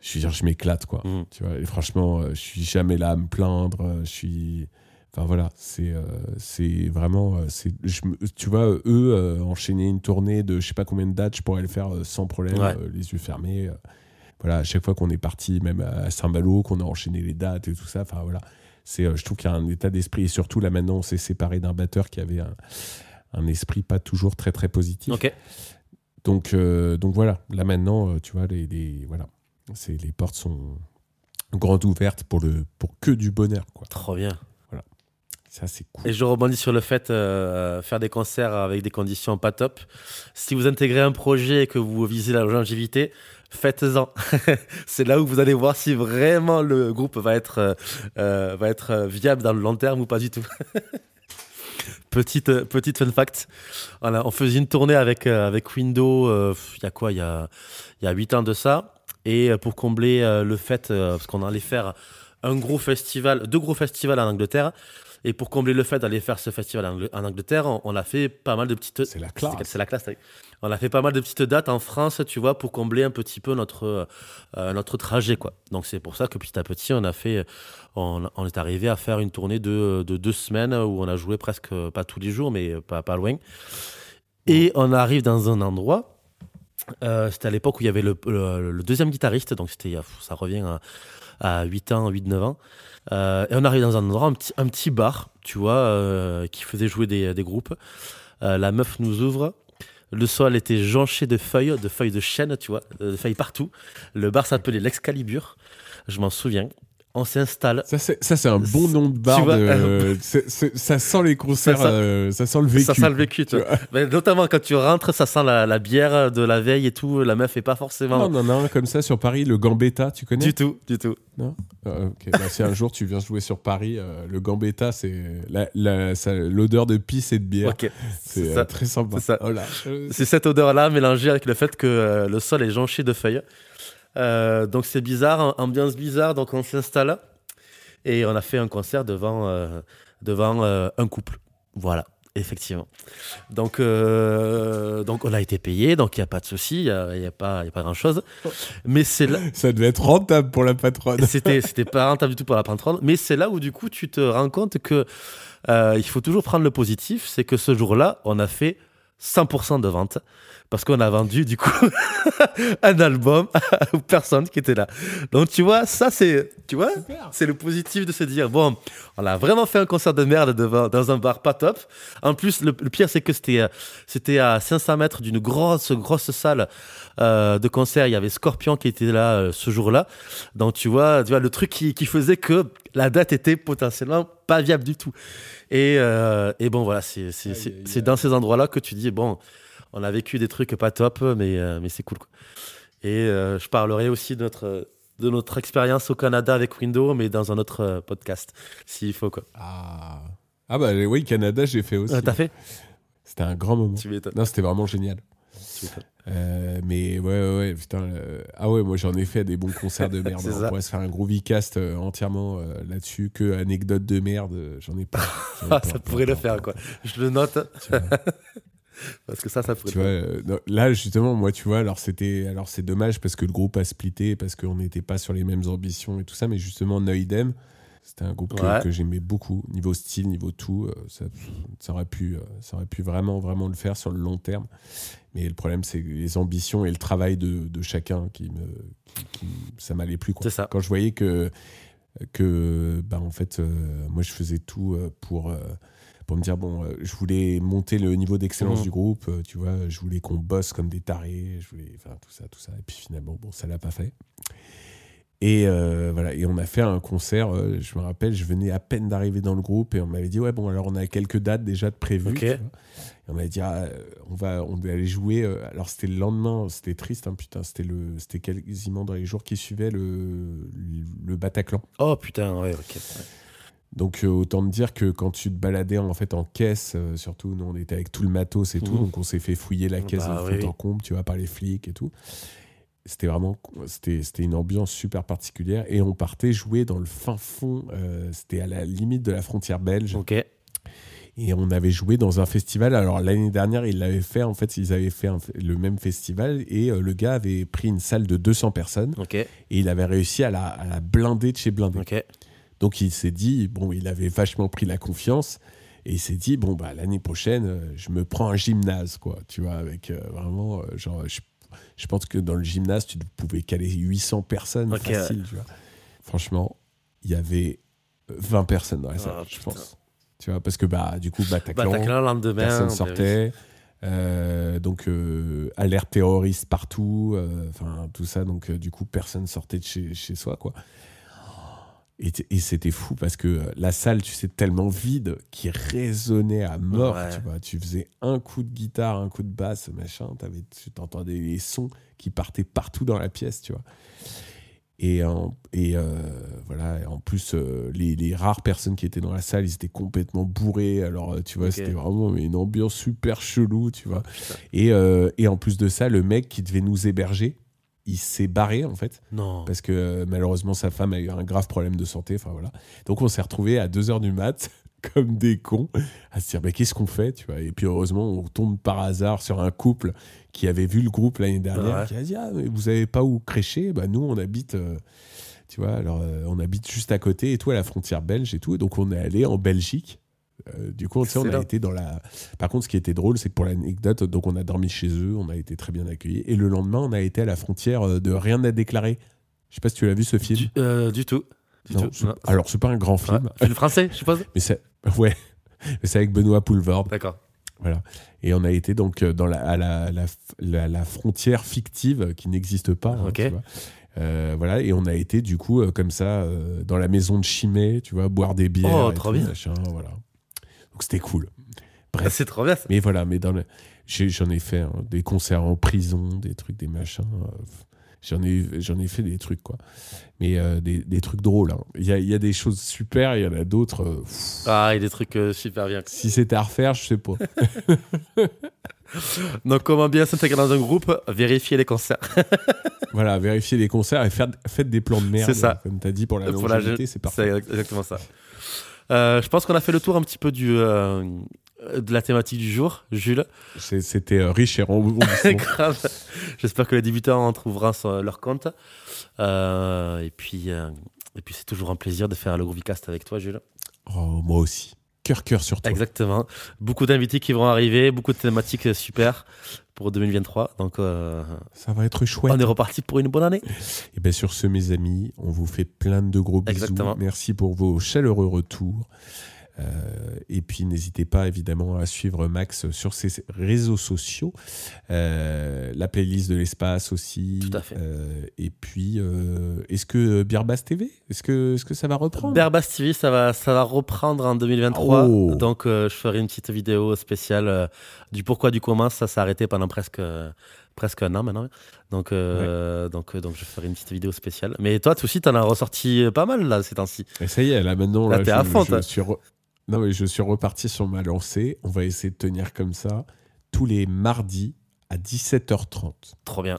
je veux dire je m'éclate quoi Mhm. tu vois et franchement je suis jamais là à me plaindre je suis Enfin voilà, c'est euh, c'est vraiment, c'est, tu vois, eux euh, enchaîner une tournée de je sais pas combien de dates, je pourrais le faire sans problème, Ouais. euh, les yeux fermés. Voilà, à chaque fois qu'on est parti, même à Saint-Malo, qu'on a enchaîné les dates et tout ça, enfin voilà, c'est, euh, je trouve qu'il y a un état d'esprit et surtout là maintenant on s'est séparé d'un batteur qui avait un, un esprit pas toujours très très positif. Donc euh, donc voilà, là maintenant, euh, tu vois, les, les- voilà, c'est les portes sont grandes ouvertes pour le pour que du bonheur quoi. Trop bien. Ça, c'est cool. Et je rebondis sur le fait euh, faire des concerts avec des conditions pas top. Si vous intégrez un projet et que vous visez la longévité, faites-en. c'est là où vous allez voir si vraiment le groupe va être, euh, euh, va être euh, viable dans le long terme ou pas du tout. petite, petite fun fact. Voilà, on faisait une tournée avec, avec Windows, il y a quoi Il y a, y a 8 ans de ça. Et pour combler le fait, parce qu'on allait faire un gros festival, deux gros festivals en Angleterre. Et pour combler le fait d'aller faire ce festival en Angl- en Angleterre, on, on a fait pas mal de petites. C'est la classe. C'est la classe. On a fait pas mal de petites dates en France, tu vois, pour combler un petit peu notre, euh, euh, notre trajet, quoi. Donc c'est pour ça que petit à petit, on a fait, on, on est arrivé à faire une tournée de, de deux semaines où on a joué presque, pas tous les jours, mais pas, pas loin. Et on arrive dans un endroit. euh, c'était à l'époque où il y avait le, le- le deuxième guitariste, donc c'était, ça revient à, à 8 ans, 8-9 ans. Euh, et on arrive dans un endroit, un petit, un petit bar, tu vois, euh, qui faisait jouer des, des groupes. Euh, la meuf nous ouvre. Le sol était jonché de feuilles, de feuilles de chêne, tu vois, de feuilles partout. Le bar s'appelait l'Excalibur, je m'en souviens. On s'installe. Ça, c'est, un bon nom de bar. Vois, de- ça sent les concerts, Ça sent- euh, ça sent le vécu. Ça sent le vécu, tu vois. Mais notamment quand tu rentres, ça sent la, la bière de la veille et tout. La meuf est pas forcément. Non, on en a un comme ça sur Paris, le Gambetta, tu connais? Du tout, du tout. Ah, ok. Bah, si un jour tu viens jouer sur Paris, euh, le Gambetta, c'est l'odeur de pisse et de bière. Ok. C'est euh, très sympa. C'est. Oh cette odeur-là mélangée avec le fait que le sol est jonché de feuilles. Euh, donc c'est bizarre, am- ambiance bizarre. Donc on s'installe et on a fait un concert devant, euh, devant euh, un couple. Voilà, effectivement. Donc, donc on a été payé, donc il n'y a pas de souci, il n'y a, y a pas, y a pas grand-chose. Mais c'est là, ça devait être rentable pour la patronne. c'était c'était pas rentable du tout pour la patronne, mais c'est là où du coup tu te rends compte que il faut toujours prendre le positif, c'est que ce jour-là, on a fait 100% de vente parce qu'on a vendu du coup un album aux personnes qui étaient là. Donc tu vois, ça c'est tu vois, c'est le positif de se dire bon, on a vraiment fait un concert de merde devant, dans un bar pas top. En plus, le, le pire c'est que c'était euh, c'était à 500 mètres d'une grosse grosse salle euh, de concert. Il y avait Scorpion qui était là euh, ce jour-là. Donc tu vois, tu vois le truc qui, qui faisait que la date était potentiellement pas viable du tout. Et, euh, et bon voilà, c'est dans ces endroits-là que tu dis bon, on a vécu des trucs pas top, mais, euh, mais c'est cool. Quoi. Et euh, je parlerai aussi de notre, de notre expérience au Canada avec Windows, mais dans un autre euh, podcast, s'il faut. Quoi. Ah. ah bah oui, Canada, j'ai fait aussi. Euh, T'as fait? C'était un grand moment. Tu. Non, c'était vraiment génial. Tu. Euh, mais ouais, ouais, ouais, putain. euh, Ah ouais, moi j'en ai fait des bons concerts de merde. On ça. pourrait se faire un gros cast euh, entièrement là-dessus. Que anecdote de merde, j'en ai pas. Ah, ça pourrait le faire, quoi. Je le note. parce que ça, ça pourrait Tu vois, euh, là justement, moi, tu vois, alors c'était, alors c'est dommage parce que le groupe a splitté, parce qu'on n'était pas sur les mêmes ambitions et tout ça, mais justement, Noidem, c'était un groupe que, Ouais. que j'aimais beaucoup, niveau style, niveau tout, euh, ça, ça aurait pu, euh, ça aurait pu vraiment, vraiment le faire sur le long terme. Mais le problème, c'est les ambitions et le travail de, de chacun qui me, qui- qui- ça m'allait plus. quoi. C'est ça. Quand je voyais que, que, bah, en fait, moi, je faisais tout pour. Pour me dire bon euh, je voulais monter le niveau d'excellence Mhm. du groupe euh, tu vois je voulais qu'on bosse comme des tarés je voulais enfin tout ça tout ça et puis finalement bon ça l'a pas fait et euh, voilà et on a fait un concert je me rappelle je venais à peine d'arriver dans le groupe et on m'avait dit ouais bon alors on a quelques dates déjà de prévues Ok. tu vois. et on m'avait dit ah, on va on aller jouer alors c'était le lendemain c'était triste hein, putain c'était le c'était quasiment dans les jours qui suivaient le le Bataclan Oh putain, ouais, ok. ouais. Donc euh, autant te dire que quand tu te baladais en fait en caisse, euh, surtout nous on était avec tout le matos et tout, Mhm. donc on s'est fait fouiller la caisse Bah de oui, fond en comble, tu vois, par les flics et tout. C'était vraiment, c'était une ambiance super particulière et on partait jouer dans le fin fond, euh, c'était à la limite de la frontière belge Ok. et on avait joué dans un festival. Alors l'année dernière ils l'avaient fait, en fait ils avaient fait un- le même festival et le gars avait pris une salle de 200 personnes Ok. et il avait réussi à la, à la blinder de chez blindé. Ok. Donc il s'est dit, bon, il avait vachement pris la confiance et il s'est dit, bon, bah, l'année prochaine, euh, je me prends un gymnase, quoi, tu vois, avec euh, vraiment, euh, genre, je, je pense que dans le gymnase, tu pouvais caler 800 personnes facile, tu vois. Franchement, il y avait 20 personnes dans la salle, Ah, je putain. pense. Tu vois, parce que, bah, du coup, Bataclan, Bataclan, le lendemain. personne sortait. euh, donc alerte terroriste partout, enfin tout ça, donc du coup personne sortait de chez, chez soi quoi. Et, c'était fou parce que euh, la salle, tu sais, tellement vide, qui résonnait à mort. Ouais. Tu, vois. tu faisais un coup de guitare, un coup de basse, machin, t'avais, tu t'entendais les sons qui partaient partout dans la pièce, tu vois. Et, en, et euh, voilà, en plus, euh, les, les rares personnes qui étaient dans la salle, ils étaient complètement bourrés. Alors, tu vois, c'était vraiment mais une ambiance super chelou, tu vois. Et, euh, et en plus de ça, le mec qui devait nous héberger, il s'est barré, en fait Non. parce que euh, malheureusement sa femme a eu un grave problème de santé. Enfin voilà. Donc on s'est retrouvé à 2h du mat comme des cons à se dire mais qu'est-ce qu'on fait tu vois? Et puis heureusement on tombe par hasard sur un couple qui avait vu le groupe l'année dernière Ouais. qui a dit ah mais vous avez pas où crécher Bah nous on habite euh, tu vois alors euh, on habite juste à côté et tout à la frontière belge et tout. Donc on est allé en Belgique. Euh, du coup, on a été dans la. Par contre, ce qui était drôle, c'est que pour l'anecdote, donc on a dormi chez eux, on a été très bien accueillis. Et le lendemain, on a été à la frontière euh, de Rien à déclarer. Je sais pas si tu l'as vu ce film. Du, euh, du tout. Du Non, tout. Non. Alors, c'est pas un grand film, Ouais. Film français, je suppose mais c'est ouais, mais c'est avec Benoît Poulvord. D'accord. Voilà. Et on a été donc dans la, à la, la, la- la frontière fictive qui n'existe pas. hein, Ok. tu vois. Euh, voilà, et on a été du coup euh, comme ça euh, dans la maison de Chimay, tu vois, boire des bières. Oh, trop tout, bien. machin, voilà. Donc c'était cool. Ah, Bref. C'est trop bien ça. Mais voilà, mais dans le... j'ai- j'en ai fait hein, des concerts en prison, des trucs, des machins. euh, J'en ai, j'en ai fait des trucs, quoi. Mais euh, des, des trucs drôles. hein. Il y, a, y a des choses super, il y en a d'autres. euh, Ah, il y a des trucs euh, super bien. si c'était à refaire, je sais pas. Donc, comment bien s'intégrer dans un groupe? Vérifier les concerts. voilà, vérifier les concerts et faire, faites des plans de merde. C'est ça. Comme tu as dit pour la Pour longévité, c'est parfait. C'est exactement ça. Euh, je pense qu'on a fait le tour un petit peu du, euh, de la thématique du jour, Jules. C'était euh, riche et remboursant. Grave. J'espère que les débutants en trouveront leur compte. Et puis, et puis c'est toujours un plaisir de faire le Groovycast avec toi, Jules. oh, moi aussi. Cœur, cœur sur toi. Exactement. Beaucoup d'invités qui vont arriver, beaucoup de thématiques super pour 2023. Donc, euh, Ça va être chouette. on est reparti pour une bonne année. Et bien sur ce, mes amis, on vous fait plein de gros bisous. Exactement. Merci pour vos chaleureux retours. Euh, et puis n'hésitez pas évidemment à suivre Max sur ses réseaux sociaux, Euh, la playlist de l'espace aussi. Tout à fait. Euh, et puis, est-ce que Birbas TV, est-ce que, est-ce que ça va reprendre? Berbas TV, ça va, ça va reprendre en 2023. Oh. Donc, je ferai une petite vidéo spéciale du pourquoi, du comment. Ça s'est arrêté pendant presque, presque un an maintenant. Donc, euh, donc, donc, je ferai une petite vidéo spéciale. Mais toi, toi aussi, t'en as ressorti pas mal là ces temps-ci. Et ça y est, là maintenant, Là, là, je, à fond, je toi. suis re- non, mais je suis reparti sur ma lancée. On va essayer de tenir comme ça tous les mardis à 17h30. Trop bien.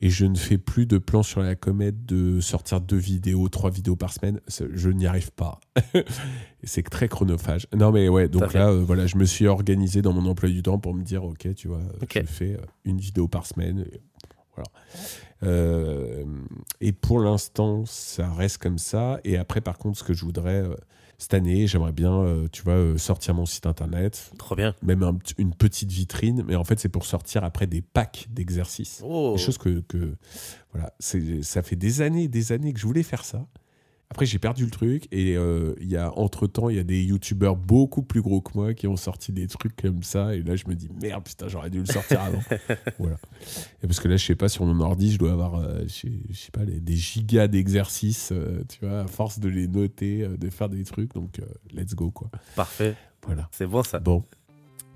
et je ne fais plus de plans sur la comète de sortir deux vidéos, trois vidéos par semaine. Je n'y arrive pas. C'est très chronophage. Non, mais ouais, donc là, euh, voilà, je me suis organisé dans mon emploi du temps pour me dire, ok, tu vois, je fais euh, une vidéo par semaine. et voilà. Euh, et pour l'instant, ça reste comme ça. Et après, par contre, ce que je voudrais euh, cette année, j'aimerais bien, euh, tu vois, euh, sortir mon site internet, Trop bien. même un une petite vitrine. Mais en fait, c'est pour sortir après des packs d'exercices. Oh. Des choses que, que voilà, ça fait des années et des années que je voulais faire ça. Après, j'ai perdu le truc et euh, il y a entre temps, il y a des youtubeurs beaucoup plus gros que moi qui ont sorti des trucs comme ça. Et là, je me dis merde, putain, j'aurais dû le sortir avant. voilà. Et parce que là, je sais pas, sur mon ordi, je dois avoir, euh, je sais- je sais pas, les- des gigas d'exercices, euh, tu vois, à force de les noter, de faire des trucs. Donc, let's go, quoi. Parfait. Voilà. C'est bon ça. Bon.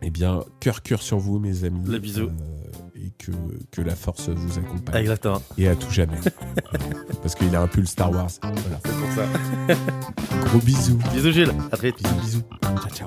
Eh bien, cœur, cœur sur vous, mes amis. Bisou. Euh, et que, que la force vous accompagne. Exactement. Et à tout jamais. Parce qu'il a un pull Star Wars. Voilà. C'est pour ça. Gros bisous. Bisous, Jules. À très vite. Bisous, bisous. Ciao, ciao.